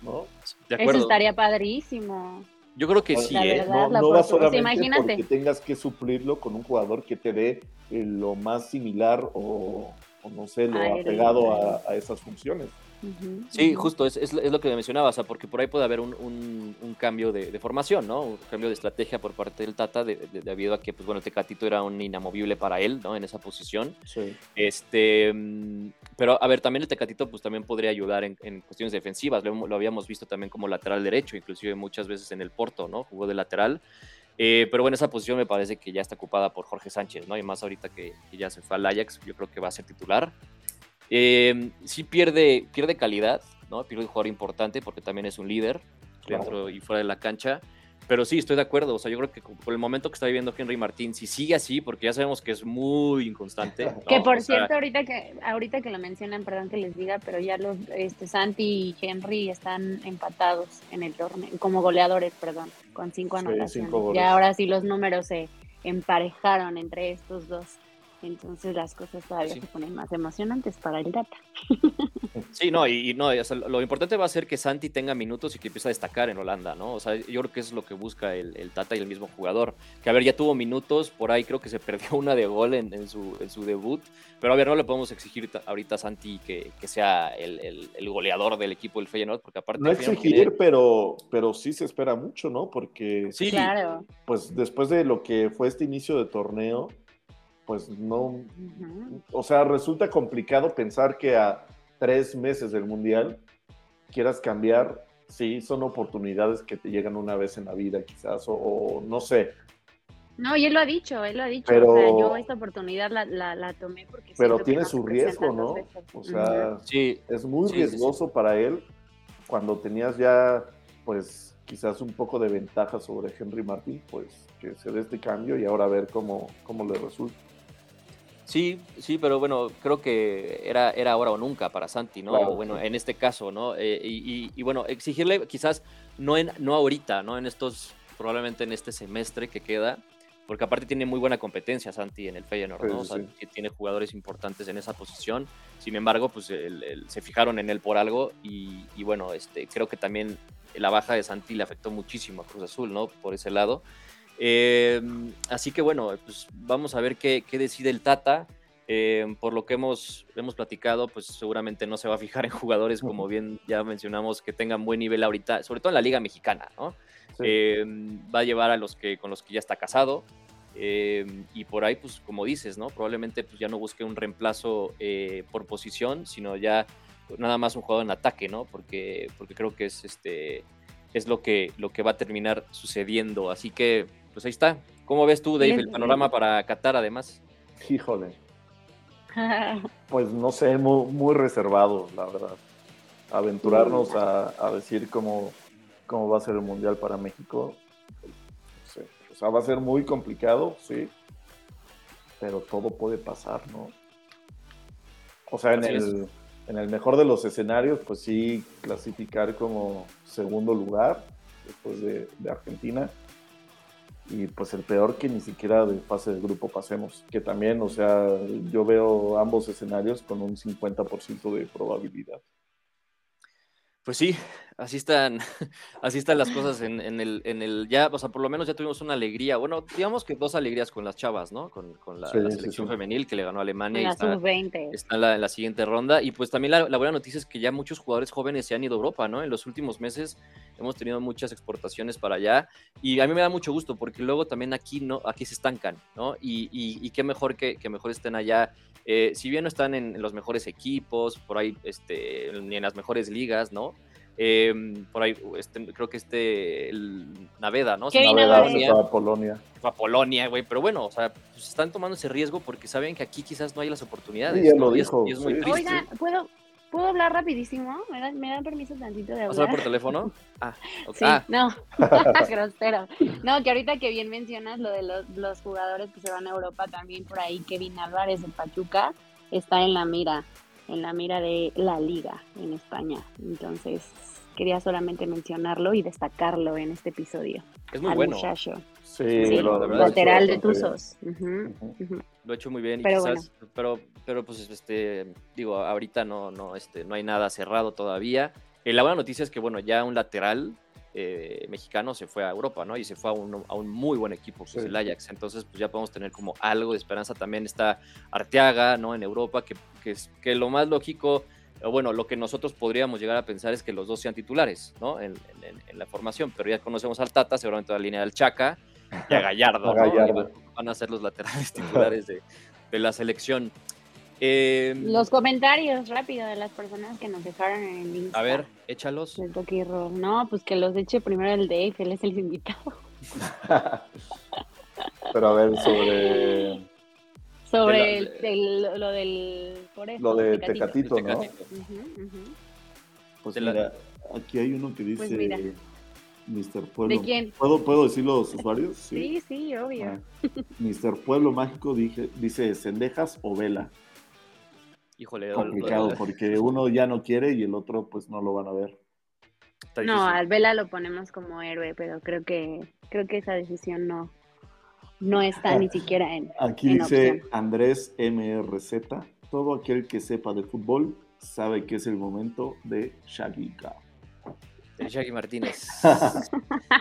¿No? Eso estaría padrísimo. Yo creo que sí, ¿eh? no, va solamente porque tengas que suplirlo con un jugador que te dé eh, lo más similar o, no sé, lo apegado a, esas funciones. Sí, justo, es, es, lo que mencionaba, o sea, porque por ahí puede haber un, un, cambio de, formación, ¿no? Un cambio de estrategia por parte del Tata, debido a que, pues bueno, Tecatito era un inamovible para él, ¿no? En esa posición. Sí. Este, pero, a ver, también el Tecatito, pues también podría ayudar en, cuestiones defensivas, lo, habíamos visto también como lateral derecho, inclusive muchas veces en el Porto, ¿no? Jugó de lateral. Eh, pero bueno, esa posición me parece que ya está ocupada por Jorge Sánchez, ¿no? Y más ahorita que, que ya se fue al Ajax, yo creo que va a ser titular. Eh, sí pierde, pierde calidad, ¿no? Pierde un jugador importante porque también es un líder dentro y fuera de la cancha. Pero sí, estoy de acuerdo. O sea, yo creo que por el momento que está viviendo Henry Martín, si sigue así, porque ya sabemos que es muy inconstante. (laughs) Que por cierto, ahorita que ahorita que lo mencionan, perdón que les diga, pero ya los este, Santi y Henry están empatados en el torneo, como goleadores, perdón, con cinco anotaciones. ya ahora sí los números se emparejaron entre estos dos. Entonces las cosas todavía se ponen más emocionantes para el data. Sí, no, y, no, lo importante va a ser que Santi tenga minutos y que empiece a destacar en Holanda, ¿no? O sea, yo creo que eso es lo que busca el, el, Tata y el mismo jugador. Que a ver, ya tuvo minutos, por ahí creo que se perdió (laughs) una de gol en, su, en su debut, pero a ver, no le podemos exigir ahorita a Santi que, que sea el, el, goleador del equipo del Feyenoord, porque aparte... No exigir, pero, pero sí se espera mucho, ¿no? Porque... Sí, claro. Pues después de lo que fue este inicio de torneo pues no, o sea, resulta complicado pensar que a tres meses del Mundial quieras cambiar, sí, son oportunidades que te llegan una vez en la vida quizás, o, no sé. No, y él lo ha dicho, él lo ha dicho, pero, o sea, yo esta oportunidad la, la, tomé porque... Pero tiene su riesgo, ¿no? O sea, sí. es muy riesgoso para él cuando tenías ya, pues, quizás un poco de ventaja sobre Henry Martín, pues que se dé este cambio y ahora a ver cómo, cómo le resulta. Sí, sí, pero bueno, creo que era, era ahora o nunca para Santi, ¿no? bueno, en este caso, ¿no? Eh, y, bueno, exigirle quizás no, en, no ahorita, ¿no? En estos, probablemente en este semestre que queda, porque aparte tiene muy buena competencia Santi en el Feyenoord, ¿no? o sea, que tiene jugadores importantes en esa posición. Sin embargo, pues se fijaron en él por algo y, y, bueno, este, creo que también la baja de Santi le afectó muchísimo a Cruz Azul, ¿no? Por ese lado. Em, así que bueno, pues vamos a ver qué, decide el Tata. Eh, por lo que hemos, hemos platicado, pues seguramente no se va a fijar en jugadores, como bien ya mencionamos, que tengan buen nivel ahorita, sobre todo en la Liga Mexicana, ¿no? Eh, va a llevar a los que con los que ya está casado. Eh, y por ahí, pues como dices, ¿no? Probablemente pues, ya no busque un reemplazo por posición, sino ya nada más un jugador en ataque, ¿no? Porque, porque creo que es este es lo que, lo que va a terminar sucediendo. Así que, pues ahí está. ¿Cómo ves tú, Dave, el panorama para Qatar además? Híjole, (laughs) Pues no sé, muy, reservado, la verdad. Aventurarnos a, decir cómo, cómo va a ser el Mundial para México, no sé. O sea, va a ser muy complicado, sí, pero todo puede pasar, ¿no? O sea, en el, en el mejor de los escenarios, pues sí, clasificar como segundo lugar después de, de Argentina y pues el peor que ni siquiera de fase de grupo pasemos, que también, o sea, yo veo ambos escenarios con un 50% de probabilidad. Pues sí, así están, (laughs) así están las cosas en, el, en el, ya, o sea, por lo menos ya tuvimos una alegría, bueno, digamos que dos alegrías con las chavas, ¿no? Con, la, selección femenil que le ganó a Alemania. y está, está en, la, siguiente ronda. Y pues también la, buena noticia es que ya muchos jugadores jóvenes se han ido a Europa, ¿no? En los últimos meses hemos tenido muchas exportaciones para allá y a mí me da mucho gusto porque luego también aquí, ¿no? Aquí se estancan, ¿no? Y, y, qué mejor que, que mejor estén allá eh, si bien no están en los mejores equipos, por ahí, este, ni en las mejores ligas, ¿no? Em, por ahí, este, creo que este, el Naveda, ¿no? Naveda se fue a Polonia. a Polonia, güey, pero bueno, o sea, pues están tomando ese riesgo porque saben que aquí quizás no hay las oportunidades. Sí, ya lo dijo. Y es, muy triste. Oiga, ¿puedo, ¿puedo hablar rapidísimo? ¿Me dan, ¿Me dan permiso tantito de hablar? ¿Vas por teléfono? (laughs) Ah, Sí, ah. no, (laughs) (laughs) grosero. No, que ahorita que bien mencionas lo de los, los jugadores que se van a Europa también, por ahí Kevin Álvarez de Pachuca está en la mira, en la mira de la liga en España. Entonces, quería solamente mencionarlo y destacarlo en este episodio. Es muy bueno. Muchacho. Sí, lateral de Tuzos. Lo ha hecho muy bien, pero, pero, pero pues este, digo, ahorita no, no, este, no hay nada cerrado todavía. Eh, la buena noticia es que bueno, ya un lateral eh, mexicano se fue a Europa, ¿no? Y se fue a un, a un muy buen equipo, que es el Ajax. Entonces, pues ya podemos tener como algo de esperanza. También está Arteaga, ¿no? En Europa, que, que, es, que lo más lógico, bueno, lo que nosotros podríamos llegar a pensar es que los dos sean titulares, ¿no? En, la formación, pero ya conocemos al Tata, seguramente la línea del Chaca y a Gallardo, ¿no? Van a ser los laterales (laughs) titulares de, de la selección. Em, los comentarios rápido de las personas que nos dejaron en el Instagram. A ver, échalos. No, pues que los eche primero el Dave, él es el invitado. (laughs) Pero a ver, sobre. Sobre el, lo del. lo de Tecatito, ¿no? Pues mira, aquí hay uno que pues Mr. Pueblo. ¿De quién? ¿Puedo, ¿Puedo decir los usuarios? Sí, sí, obvio. Ah. Mr. Pueblo Mágico dije, dice: ¿Cendejas o vela? Híjole, complicado porque uno ya no quiere y el otro pues no lo van a ver. No, al Vela lo ponemos como héroe, pero creo que creo que esa decisión no no está ni siquiera en Aquí dice Andrés MRZ, todo aquel que sepa de fútbol sabe que es el momento de Shaggy el Shaggy Martínez. (laughs)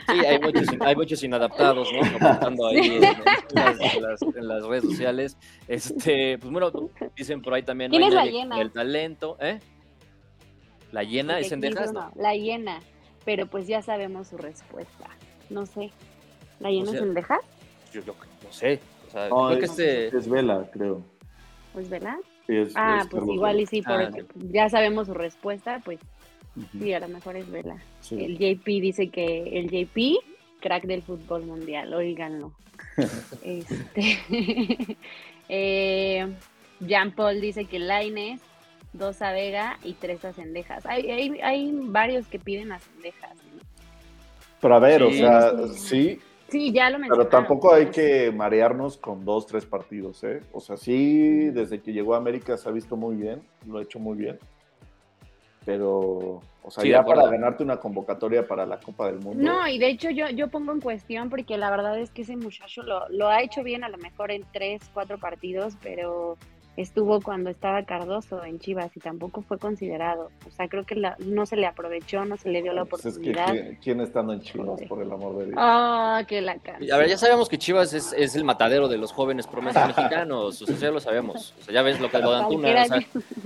Sí, hay muchos, hay muchos inadaptados, ¿no? Comentando ahí (laughs) en, las, redes sociales. Este, pues bueno, dicen por ahí también. ¿Quién es la llena? El talento, ¿eh? ¿La llena es en No, la llena, pero pues ya sabemos su respuesta. No sé. ¿La llena es en Dejas? Yo, no sé. O sea, creo que este... es Vela, creo. ¿Pues Vela? Sí, ah, pues igual y sí, ah, porque ya sabemos su respuesta, pues Sí, a lo mejor es Vela. El JP dice que el JP, crack del fútbol mundial, oíganlo. (laughs) este, (laughs) eh, Jean Paul dice que Laines, dos a Vega y tres a Cendejas. Hay, hay, hay varios que piden a Cendejas. Pero a ver, o sea, sí. Sí, ya lo Pero tampoco hay que marearnos con dos, tres partidos, ¿eh? O sea, sí, desde que llegó a América se ha visto muy bien, lo ha hecho muy bien pero, o sea, ya para ganarte una convocatoria para la Copa del Mundo. No, y de hecho yo, yo pongo en cuestión porque la verdad es que ese muchacho lo, lo ha hecho bien a lo mejor en tres, cuatro partidos, pero estuvo cuando estaba Cardoso en Chivas y tampoco fue considerado. O sea, creo que la, no se le aprovechó, no se le dio la Pues es oportunidad. que, ¿quién, quién estando en Chivas, por el amor de Dios? Ah, que la cara. A ver, ya sabemos que Chivas es, es el matadero de los jóvenes promesas mexicanos, o sea, ya lo sabemos. O sea, ya ves lo que lo de Antuna. O sea,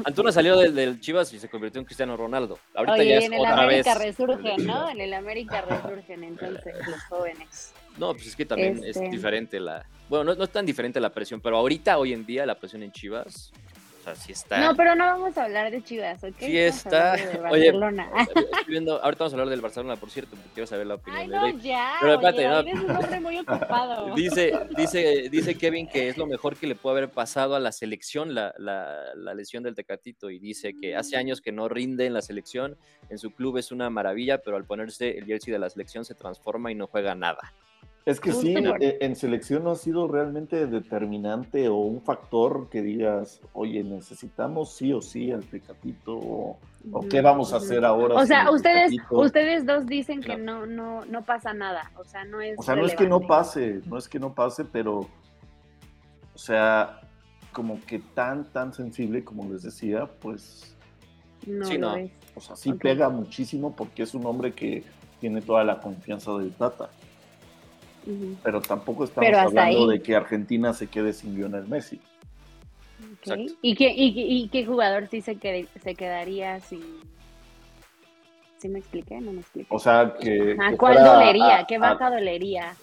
Antuna salió del, del Chivas y se convirtió en Cristiano Ronaldo. Ahorita Oye, ya es en el otra vez. América resurgen, ¿no? (laughs) En el América resurgen entonces los jóvenes. No, pues es que también Este- es diferente la. Bueno, no, no es tan diferente la presión, pero ahorita, hoy en día, la presión en Chivas, o sea, sí está. No, pero no vamos a hablar de Chivas, ¿ok? Sí está. hablar de Oye, Barcelona. (laughs) Viendo- ahorita vamos a hablar del Barcelona, por cierto, porque quiero saber la opinión Ay, de no, ya. Pero espérate, oye, no. David es un hombre muy ocupado. (laughs) Dice, dice, dice Kevin que es lo mejor que le puede haber pasado a la selección la, la, la lesión del Tecatito y dice que hace años que no rinde en la selección, en su club es una maravilla, pero al ponerse el jersey de la selección se transforma y no juega nada. Es que sí, eh, en selección no ha sido realmente determinante o un factor que digas, oye, necesitamos sí o sí al Tecatito o, o qué vamos a hacer ahora. O sea, ustedes, ustedes dos dicen que no, no, no pasa nada. O sea, no es. O sea, no es que no pase, no es que no pase, pero, o sea, como que tan, tan sensible, como les decía, pues, No, Sí, no. o sea, sí pega muchísimo porque es un hombre que tiene toda la confianza del Tata, Pero tampoco estamos Pero hasta hablando ahí. de que Argentina se quede sin Lionel Messi. ¿Y, qué, y, qué- y qué jugador sí se, qued- se quedaría sin. ¿Sí me expliqué? No me expliqué. O sea, que... ¿A que cuál fuera dolería? a- ¿Qué a- baja dolería?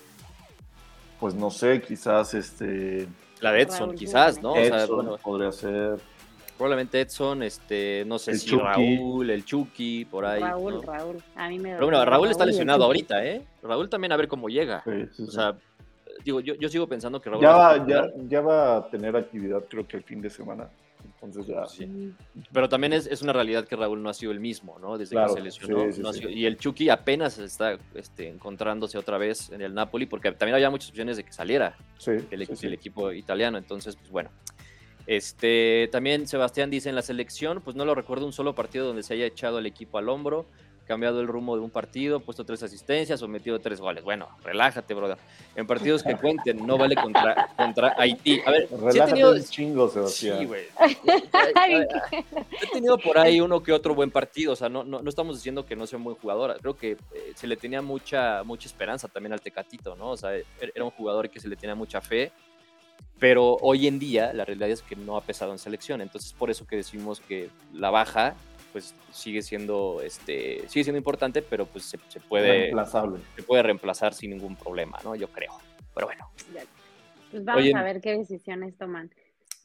pues no sé, quizás este La de Edson, Raúl quizás, ¿no? O sea, Edson bueno, podría ser. Probablemente Edson, este, no sé El si Chucky. Raúl, el Chucky, por ahí. Raúl, ¿no? Raúl. A mí me Pero bueno, Raúl está lesionado ahorita, ¿eh? Raúl también a ver cómo llega. sí, sí, O sí. sea, digo, yo, yo sigo pensando que Raúl ya, va ya, va a tener actividad, creo que el fin de semana. Entonces ya. Sí. Pero también es, es una realidad que Raúl no ha sido el mismo, ¿no? Desde Claro, que se lesionó. sí, sí, no ha sí. sido- y el Chucky apenas está este, encontrándose otra vez en el Napoli, porque también había muchas opciones de que saliera Sí, el, sí, sí. el equipo italiano. Entonces, pues bueno. Este, también Sebastián dice en la selección, pues no lo recuerdo un solo partido donde se haya echado el equipo al hombro, cambiado el rumbo de un partido, puesto tres asistencias o metido tres goles. Bueno, relájate, brother. En partidos que cuenten, no vale contra, contra Haití. A ver, sí he Relájate tenido, un chingo, Sebastián. Sí, güey. He tenido por ahí uno que otro buen partido, o sea, no, no, no estamos diciendo que no sea un buen jugador, creo que eh, se le tenía mucha, mucha esperanza también al Tecatito, ¿no? O sea, er- era un jugador que se le tenía mucha fe, pero hoy en día la realidad es que no ha pesado en selección, entonces por eso que decimos que la baja, pues sigue siendo, este, sigue siendo importante, pero pues se, se puede, Reemplazable. se puede reemplazar sin ningún problema, ¿no? Yo creo, pero bueno. Pues vamos Oye, a ver qué decisiones toman.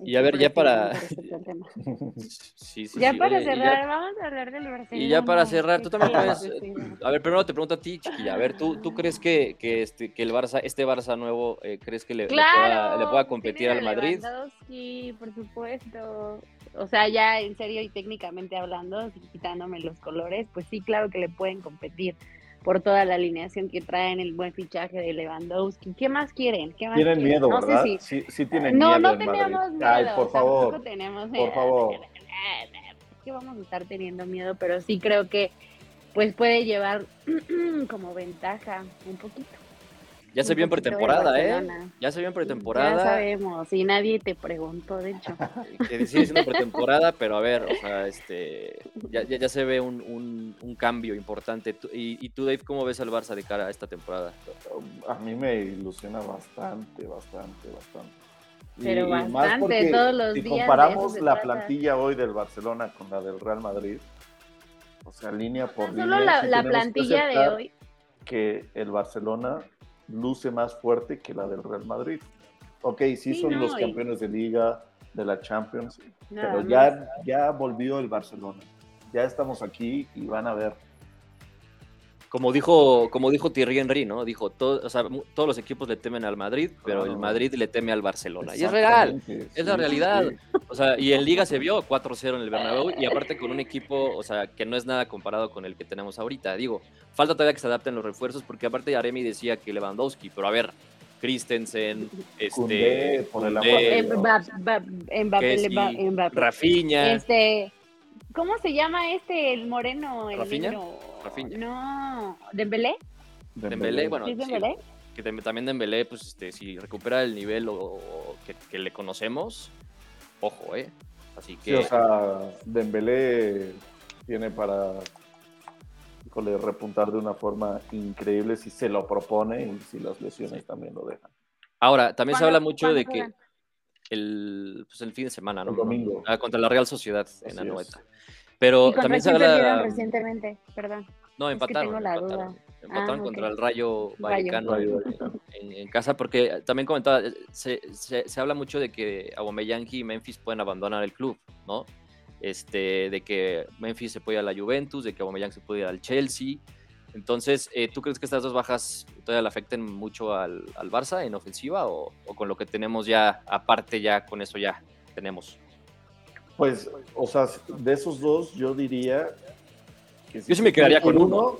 Y a ver, ya para- (laughs) Sí, sí, Ya sí, para oye, cerrar, vamos a hablar del Barcelona. Y ya para cerrar, tú también ¿Qué puedes. A ver, primero te pregunto a ti, chiquilla. A ver, ¿tú, tú crees que, que, este, que el Barça, este Barça nuevo, eh, crees que le, le pueda, le pueda competir al Madrid? Lewandowski, por supuesto. O sea, ya en serio y técnicamente hablando, quitándome los colores, pues sí, claro que le pueden competir por toda la alineación que traen, el buen fichaje de Lewandowski. ¿Qué más quieren? ¿Qué más Tienen quieren? miedo, no sé ¿verdad? si- Sí, sí tienen no, miedo. no tenemos Madrid. miedo. Ay, por tampoco favor. tenemos por favor. ¿Qué vamos a estar teniendo miedo? Pero sí creo que pues puede llevar (clears throat) como ventaja un poquito. Ya se vio en pretemporada, ¿eh? Ya se vio en Ya pretemporada. sabemos, y nadie te preguntó, de hecho. (laughs) Que sigue siendo pretemporada, pero a ver, o sea, este, ya, ya, ya se ve un, un, un cambio importante. Y, y tú, Dave, cómo ves al Barça de cara a esta temporada? A mí me ilusiona bastante, bastante, bastante. Pero Y más bastante, porque todos los si días comparamos la trata. plantilla hoy del Barcelona con la del Real Madrid, o sea, línea por línea. solo la, la plantilla de hoy. Que el Barcelona luce más fuerte que la del Real Madrid. Ok, sí, Sí, son no, los y- campeones de liga, de la Champions, nada pero más. ya, ya volvió el Barcelona. Ya estamos aquí y van a ver. Como dijo, como dijo Thierry Henry, ¿no? Dijo, todo, o sea, mu- todos los equipos le temen al Madrid, pero el. Madrid le teme al Barcelona. Y es real. Es la realidad. sí. O sea, y en Liga se vio 4-0 en el Bernabéu y aparte con un equipo, o sea, que no es nada comparado con el que tenemos ahorita. Digo, falta todavía que se adapten los refuerzos porque aparte Aremi decía que Lewandowski, pero a ver, Christensen, este, Koundé, por el amor. Rafinha, Este, ¿cómo se llama este, el moreno, el ¿Rafinha? Rafinha. No, ¿Dembélé? Dembélé, bueno, que tam- también Dembélé, pues este, si recupera el nivel o, o que, que le conocemos, Ojo, ¿eh? Así Sí, que... o sea, Dembélé tiene para híjole, repuntar de una forma increíble si se lo propone y si las lesiones también lo dejan. Ahora, también se ¿Cuándo- habla mucho de que el, pues el fin de semana, ¿no? El domingo. Ah, contra la Real Sociedad en Anoeta. es. Pero ¿Y contra también se habla... recientemente? Perdón. No, Es que empataron. tengo la empataron. duda. Empataron Ah, contra el Rayo. Vallecano Rayo en- casa, porque también comentaba, eh, se, se, se habla mucho de que Aubameyang y Memphis pueden abandonar el club, ¿no? Este, de que Memphis se puede ir a la Juventus, de que Aubameyang se puede ir al Chelsea. Entonces, eh, ¿tú crees que estas dos bajas todavía le afecten mucho al, al Barça en ofensiva o, o con lo que tenemos ya, aparte ya, con eso ya tenemos? Pues, o sea, de esos dos, yo diría que si Yo sí me quedaría con uno,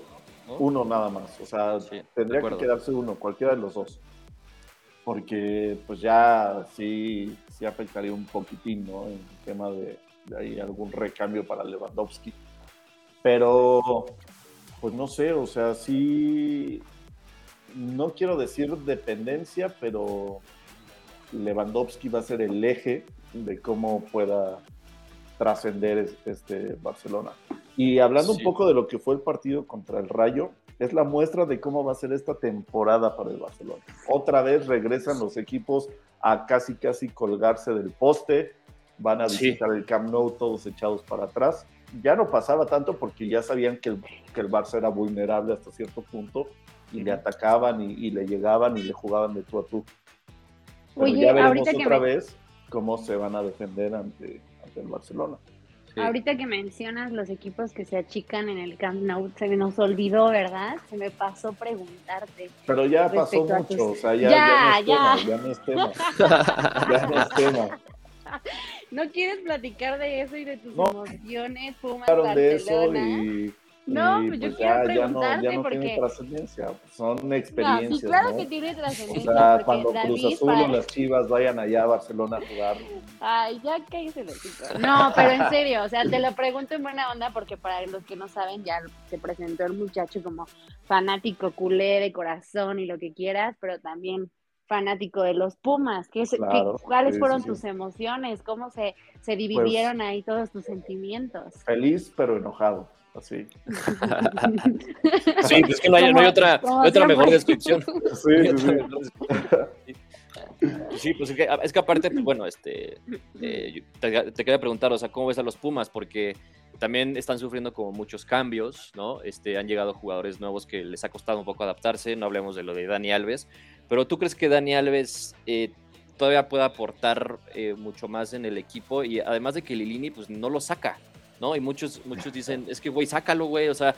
¿no? uno nada más. O sea, Sí, tendría que quedarse uno, cualquiera de los dos. Porque pues ya sí, sí afectaría un poquitín, ¿no? En el tema de, de ahí algún recambio para Lewandowski. Pero, pues no sé, o sea, sí, no quiero decir dependencia, pero Lewandowski va a ser el eje de cómo pueda trascender es- este Barcelona. Y hablando Sí. un poco de lo que fue el partido contra el Rayo, es la muestra de cómo va a ser esta temporada para el Barcelona. Otra vez regresan los equipos a casi casi colgarse del poste, van a Sí. visitar el Camp Nou todos echados para atrás. Ya no pasaba tanto porque ya sabían que el, que el Barça era vulnerable hasta cierto punto y le atacaban y, y le llegaban y le jugaban de tú a tú. Pero Oye, ya veremos otra me- vez cómo se van a defender ante, ante el Barcelona. Sí. Ahorita que mencionas los equipos que se achican en el Camp Nou, se nos olvidó, ¿verdad? Se me pasó preguntarte. Pero ya pasó mucho, tus- o sea, ya, Ya, ya, ya. no es tema, ya no es tema. No es tema. (laughs) ¿No quieres platicar de eso y de tus No. emociones, Pumas, de eso y, No, pues yo pues quiero ya, ya no, ya preguntarte no porque- tiene trascendencia, son No, experiencias, sí, claro ¿no? que tiene O trascendencia. sea, porque cuando David Cruz Azul para- o las Chivas vayan allá a Barcelona a jugar, Ay, ya cállese el hocico. No, pero en serio, o sea, te lo pregunto en buena onda porque para los que no saben, ya se presentó el muchacho como fanático culé de corazón y lo que quieras, pero también fanático de los Pumas. ¿Qué, es- qué- Claro, ¿Cuáles sí, fueron sí, tus emociones? ¿Cómo se, se dividieron ahí todos tus sentimientos? feliz pero enojado, así. Sí, pues que no hay, no hay Como- otra, no hay otra mejor descripción. Sí, sí, sí. Sí, pues es que, es que aparte, pues, bueno, este, eh, te quería preguntar, o sea, ¿cómo ves a los Pumas? Porque también están sufriendo como muchos cambios, ¿no? Este, han llegado jugadores nuevos que les ha costado un poco adaptarse, no hablemos de lo de Dani Alves, pero ¿tú crees que Dani Alves eh, todavía puede aportar eh, mucho más en el equipo? Y además de que Lilini, pues no lo saca, ¿no? Y muchos, muchos dicen, es que, güey, sácalo, güey, o sea,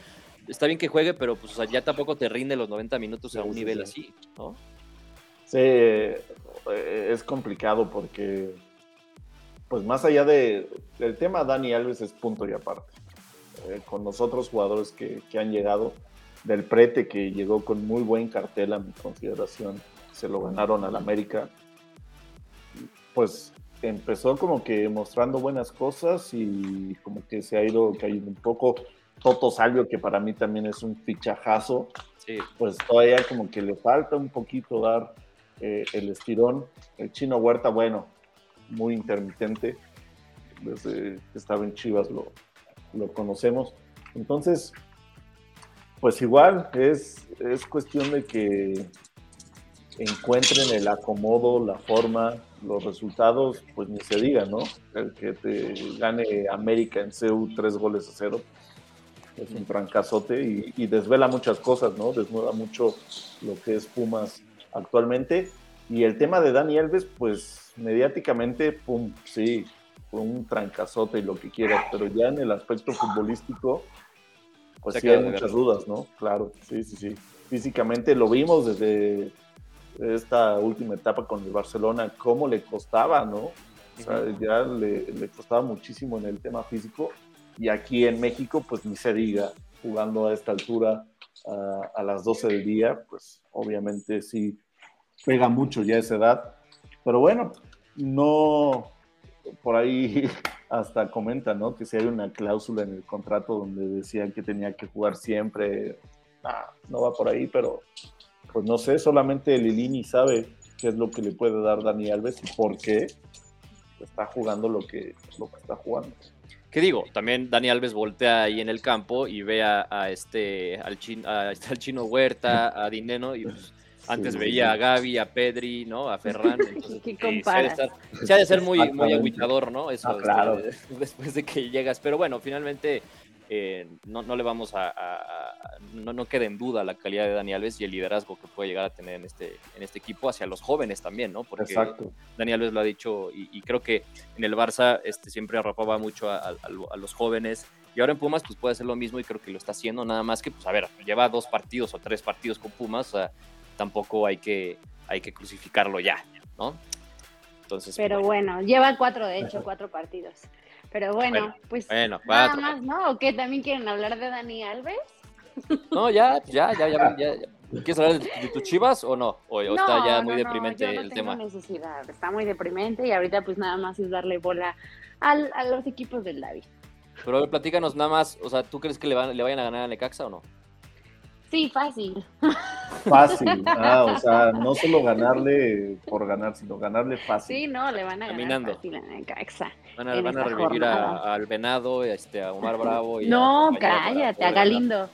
está bien que juegue, pero pues o sea, ya tampoco te rinde los 90 minutos a un sí, nivel sí. así, ¿no? Sí, eh, es complicado porque, pues más allá de, del tema Dani Alves es punto y aparte. Eh, con los otros jugadores que, que han llegado, del Prete que llegó con muy buen cartel a mi consideración, se lo ganaron al América, pues empezó como que mostrando buenas cosas y como que se ha ido cayendo un poco. Toto Salvio, que para mí también es un fichajazo, Sí, pues todavía como que le falta un poquito dar eh, el estirón. El chino Huerta, bueno, muy intermitente. Desde que estaba en Chivas lo, lo conocemos. Entonces, pues igual es, es cuestión de que encuentren el acomodo, la forma, los resultados, pues ni se diga, ¿no? El que te gane América en CEU tres goles a cero es un trancazote y, y desvela muchas cosas, ¿no? Desnuda mucho lo que es Pumas actualmente. Y el tema de Dani Alves, pues mediáticamente, pum, sí, fue un trancazote y lo que quieras, pero ya en el aspecto futbolístico, pues Se sí hay muchas dudas, ¿no? Claro, sí, sí, sí. Físicamente lo vimos desde esta última etapa con el Barcelona, cómo le costaba, ¿no? O sea, ya le, le costaba muchísimo en el tema físico y aquí en México, pues ni se diga, jugando a esta altura a, a las 12 del día, pues obviamente sí pega mucho ya esa edad. Pero bueno, no, por ahí (laughs) hasta comenta, ¿no? Que si hay una cláusula en el contrato donde decían que tenía que jugar siempre, ah, no va por ahí, pero pues no sé, solamente Lilini sabe qué es lo que le puede dar Dani Alves y por qué. está jugando lo que, lo que está jugando. ¿Qué digo? También Dani Alves voltea ahí en el campo y ve a, este, al, este, (laughs) al chino Huerta, a Dineno, y pues, antes veía a Gaby, a Pedri, ¿no? A Ferran. (laughs) ¿Qué comparas? Se ha de ser muy, muy aguitador, ¿no? Eso, ah, claro. (laughs) después de que llegas. Pero bueno, finalmente eh, no, no, le vamos a, no, no queda en duda la calidad de Dani Alves y el liderazgo que puede llegar a tener en este, en este equipo hacia los jóvenes también, ¿no? Porque Exacto. Dani Alves lo ha dicho y, creo que en el Barça este, siempre arropaba mucho a, los jóvenes y ahora en Pumas pues puede hacer lo mismo y creo que lo está haciendo, nada más que pues a ver, lleva dos partidos o tres partidos con Pumas, tampoco hay que, hay que crucificarlo ya, ¿no? Entonces, Pero bueno, lleva cuatro, de hecho, cuatro partidos. Pero bueno, pues nada más, ¿no? ¿O qué? ¿También quieren hablar de Dani Alves? No, ya, ya, ya, ya. ya, ¿Quieres hablar de, tus chivas o no? ¿O, está ya muy deprimente no, yo no el tengo necesidad, está muy deprimente y ahorita pues nada más es darle bola al, a los equipos del David. Pero a ver, platícanos nada más, o sea, ¿tú crees que le, van, le vayan a ganar a Necaxa o no? Sí, fácil. Fácil, (laughs) ah, o sea, no solo ganarle por ganar, sino ganarle fácil. Sí, no, le van a ganar fácil a Necaxa. Van a, van a revivir al Venado, este, a Omar Bravo. Y no, cállate, a Galindo.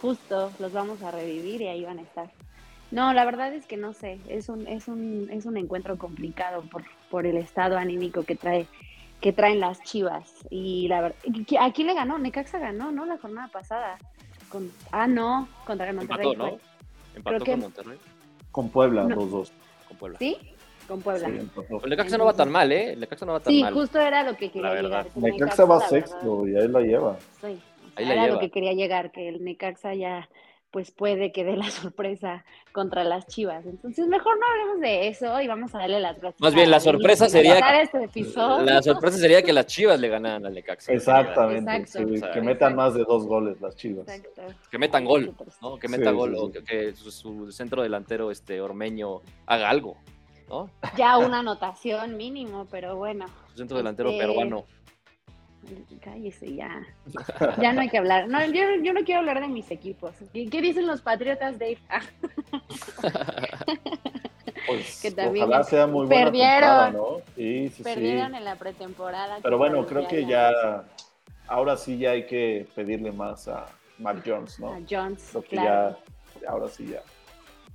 Justo, los vamos a revivir y ahí van a estar. No, la verdad es que no sé, es un, es un, es un encuentro complicado por, por el estado anímico que trae que traen las Chivas y la verdad, ¿a quién le ganó? Necaxa ganó, ¿no? La jornada pasada ah, no, contra el Monterrey. Empató, ¿no? Empató con Monterrey. Con Puebla, los dos. Con Puebla. ¿Sí? Con Puebla. Sí, el Necaxa no va tan mal, ¿eh? El Necaxa no va tan sí, mal. Sí, justo era lo que quería llegar. El Necaxa, va sexto y ahí la lleva. Sí, ahí era lo que quería llegar, que el Necaxa ya pues puede que dé la (laughs) sorpresa contra las Chivas. Entonces, mejor no hablemos de eso y vamos a darle las gracias. Más bien, la sorpresa sería este la sorpresa sería que las Chivas le ganaran al Necaxa. Exactamente, que metan más de dos goles las Chivas. Que metan gol, ¿no? Que meta gol o que, su, centro delantero este ormeño haga algo, ¿no? Ya una anotación mínimo, pero bueno. Su centro delantero este, peruano cállese ya. Ya no hay que hablar. No, yo, yo no quiero hablar de mis equipos. ¿Qué, dicen los Patriotas, Dave? (laughs) Pues, que también ojalá sea muy buena perdieron, ¿no? Sí, sí, perdieron en la pretemporada. Pero bueno, creo que ya, ahora sí ya hay que pedirle más a Mac Jones, ¿no? A Jones, claro. Ya, ahora sí ya.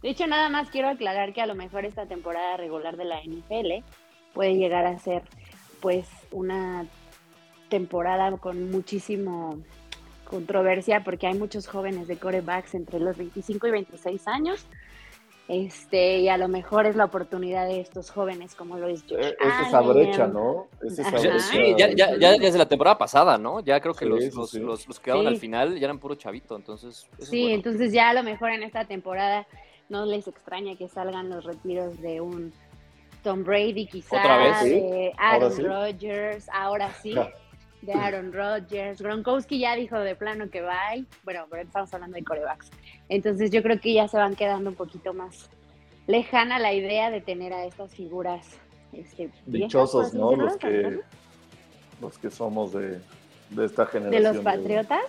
De hecho, nada más quiero aclarar que a lo mejor esta temporada regular de la NFL puede llegar a ser pues una temporada con muchísimo controversia porque hay muchos jóvenes de corebacks entre los 25 y 26 años. Este, y a lo mejor es la oportunidad de estos jóvenes como lo es George Es esa brecha, ¿no? Es esa brecha. Sí, ya, ya, ya, desde la temporada pasada, ¿no? Ya creo que los, los, los, quedaron al final ya eran puro chavito, entonces. Sí, entonces ya a lo mejor en esta temporada no les extraña que salgan los retiros de un Tom Brady, quizás, de Aaron Rodgers, ahora sí de Aaron Rodgers. Gronkowski ya dijo de plano que va. Bueno, pero estamos hablando de corebacks. Entonces yo creo que ya se van quedando un poquito más lejana la idea de tener a estas figuras. Este, Dichosos, ¿no? Los que, los que somos de, de esta generación. ¿De los Patriotas?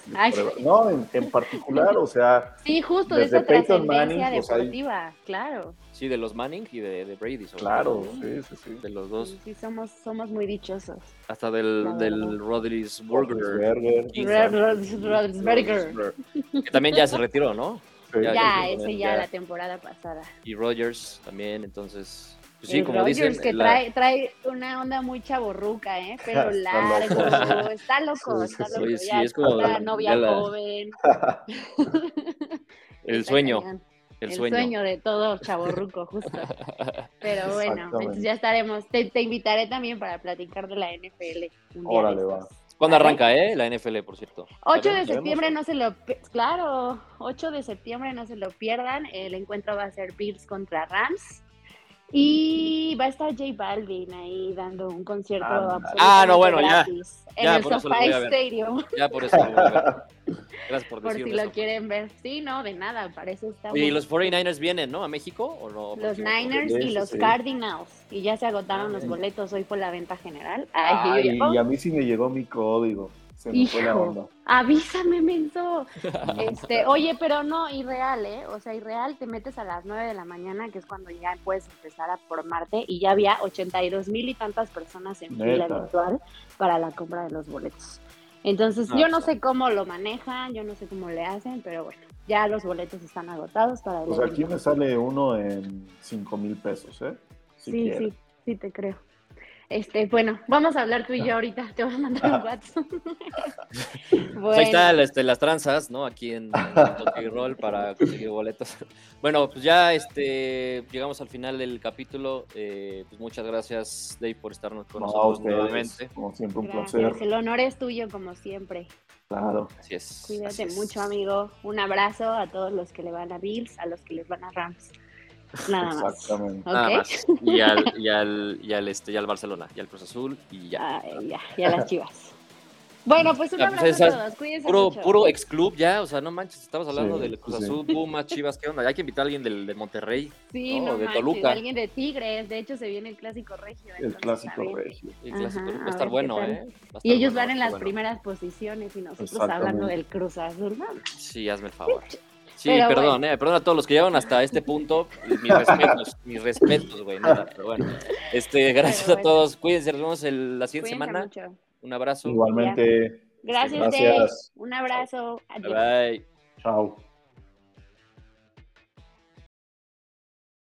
no, en, particular, o sea. (laughs) Sí, justo de esa trascendencia deportiva, claro. Sí, de los Manning y de, Brady. claro, sí, sí, sí. De los dos. Sí, somos, somos muy dichosos. Hasta del, del Rodríguez Burger. Burger. Que también ya se retiró, ¿no? Ya, ese ya, la temporada pasada. Y Rodgers también, entonces pues sí, como dicen, que trae, trae una onda muy chaborruca, ¿eh? (laughs) Pero largo, está loco, está loco. Sí, ya es como la novia joven. (laughs) el sueño. El, sueño. de todo chaborruco, justo. Pero bueno, entonces ya estaremos. Te, invitaré también para platicar de la NFL. Órale, va. ¿Cuándo arranca, eh? La NFL, por cierto. 8 de septiembre no se lo... Claro, 8 de septiembre no se lo pierdan. El encuentro va a ser Bills contra Rams. Y va a estar J Balvin ahí dando un concierto ah, ah no, bueno, ya. En el SoFi Stadium. Ya por eso. (laughs) Gracias por, por si lo quieren ver. Sí, no, de nada, parece estar. Y los 49ers vienen, ¿no? A México o no? Los Niners y los Cardinals. Y ya se agotaron los boletos. Hoy fue la venta general. Ay, (laughs) y a mí sí me llegó mi código. Se me fue la Hijo, onda. avísame, menso. (laughs) Este, oye, pero no, irreal, ¿eh? O sea, irreal, te metes a las 9 de la mañana, que es cuando ya puedes empezar a formarte, y ya había 82 mil y tantas personas en fila virtual para la compra de los boletos. Entonces, Ah, yo no sé cómo lo manejan, yo no sé cómo le hacen, pero bueno, ya los boletos están agotados para el Pues aquí me sale uno en 5 mil pesos, ¿eh? Si sí, quieres. sí, sí te creo. Este, bueno, vamos a hablar tú y yo ahorita, te voy a mandar un WhatsApp. (laughs) Pues ahí están este, las tranzas, ¿no? Aquí en, en Roll para conseguir boletos. (laughs) Bueno, pues ya este, llegamos al final del capítulo. Eh, pues muchas gracias, Dave, por estarnos con No, nosotros ustedes, nuevamente. como siempre, un Gracias, placer. el honor es tuyo como siempre. Claro. Así es. así Cuídate es. mucho, amigo. Un abrazo a todos los que le van a Bills, a los que les van a Rams. Nada más. Exactamente. Nada más. Y al, y al, (laughs) y al, este, y al Barcelona, y al Cruz Azul, y ya. Ay, ya, y a las chivas. Bueno, pues un pues, abrazo a esas- todos. Cuídense Puro, mucho. puro ex club ya, o sea, no manches, estamos hablando Sí, del Cruz sí. Azul, Pumas, Chivas, ¿qué onda? Hay que invitar a alguien del, de Monterrey. Sí, no, no, de manches, Toluca. alguien de Tigres. De hecho, se viene el clásico regio. El a clásico regio. El clásico Ajá, va a a estar bueno. ¿eh? A estar Y ellos bueno, van va a en las bueno. primeras posiciones y nosotros hablando del Cruz Azul. ¿no? Sí, hazme el favor. Sí, Pero perdón, eh, perdón a todos los que llegaron hasta este punto. Mis (laughs) respetos, mis respetos, güey, nada, pero bueno. Este, gracias Pero a todos. Cuídense, nos vemos el- la siguiente Cuídense semana. mucho. Un abrazo. Igualmente. Gracias, Gracias. Dave. Un abrazo. Bye Adiós. bye. Chao.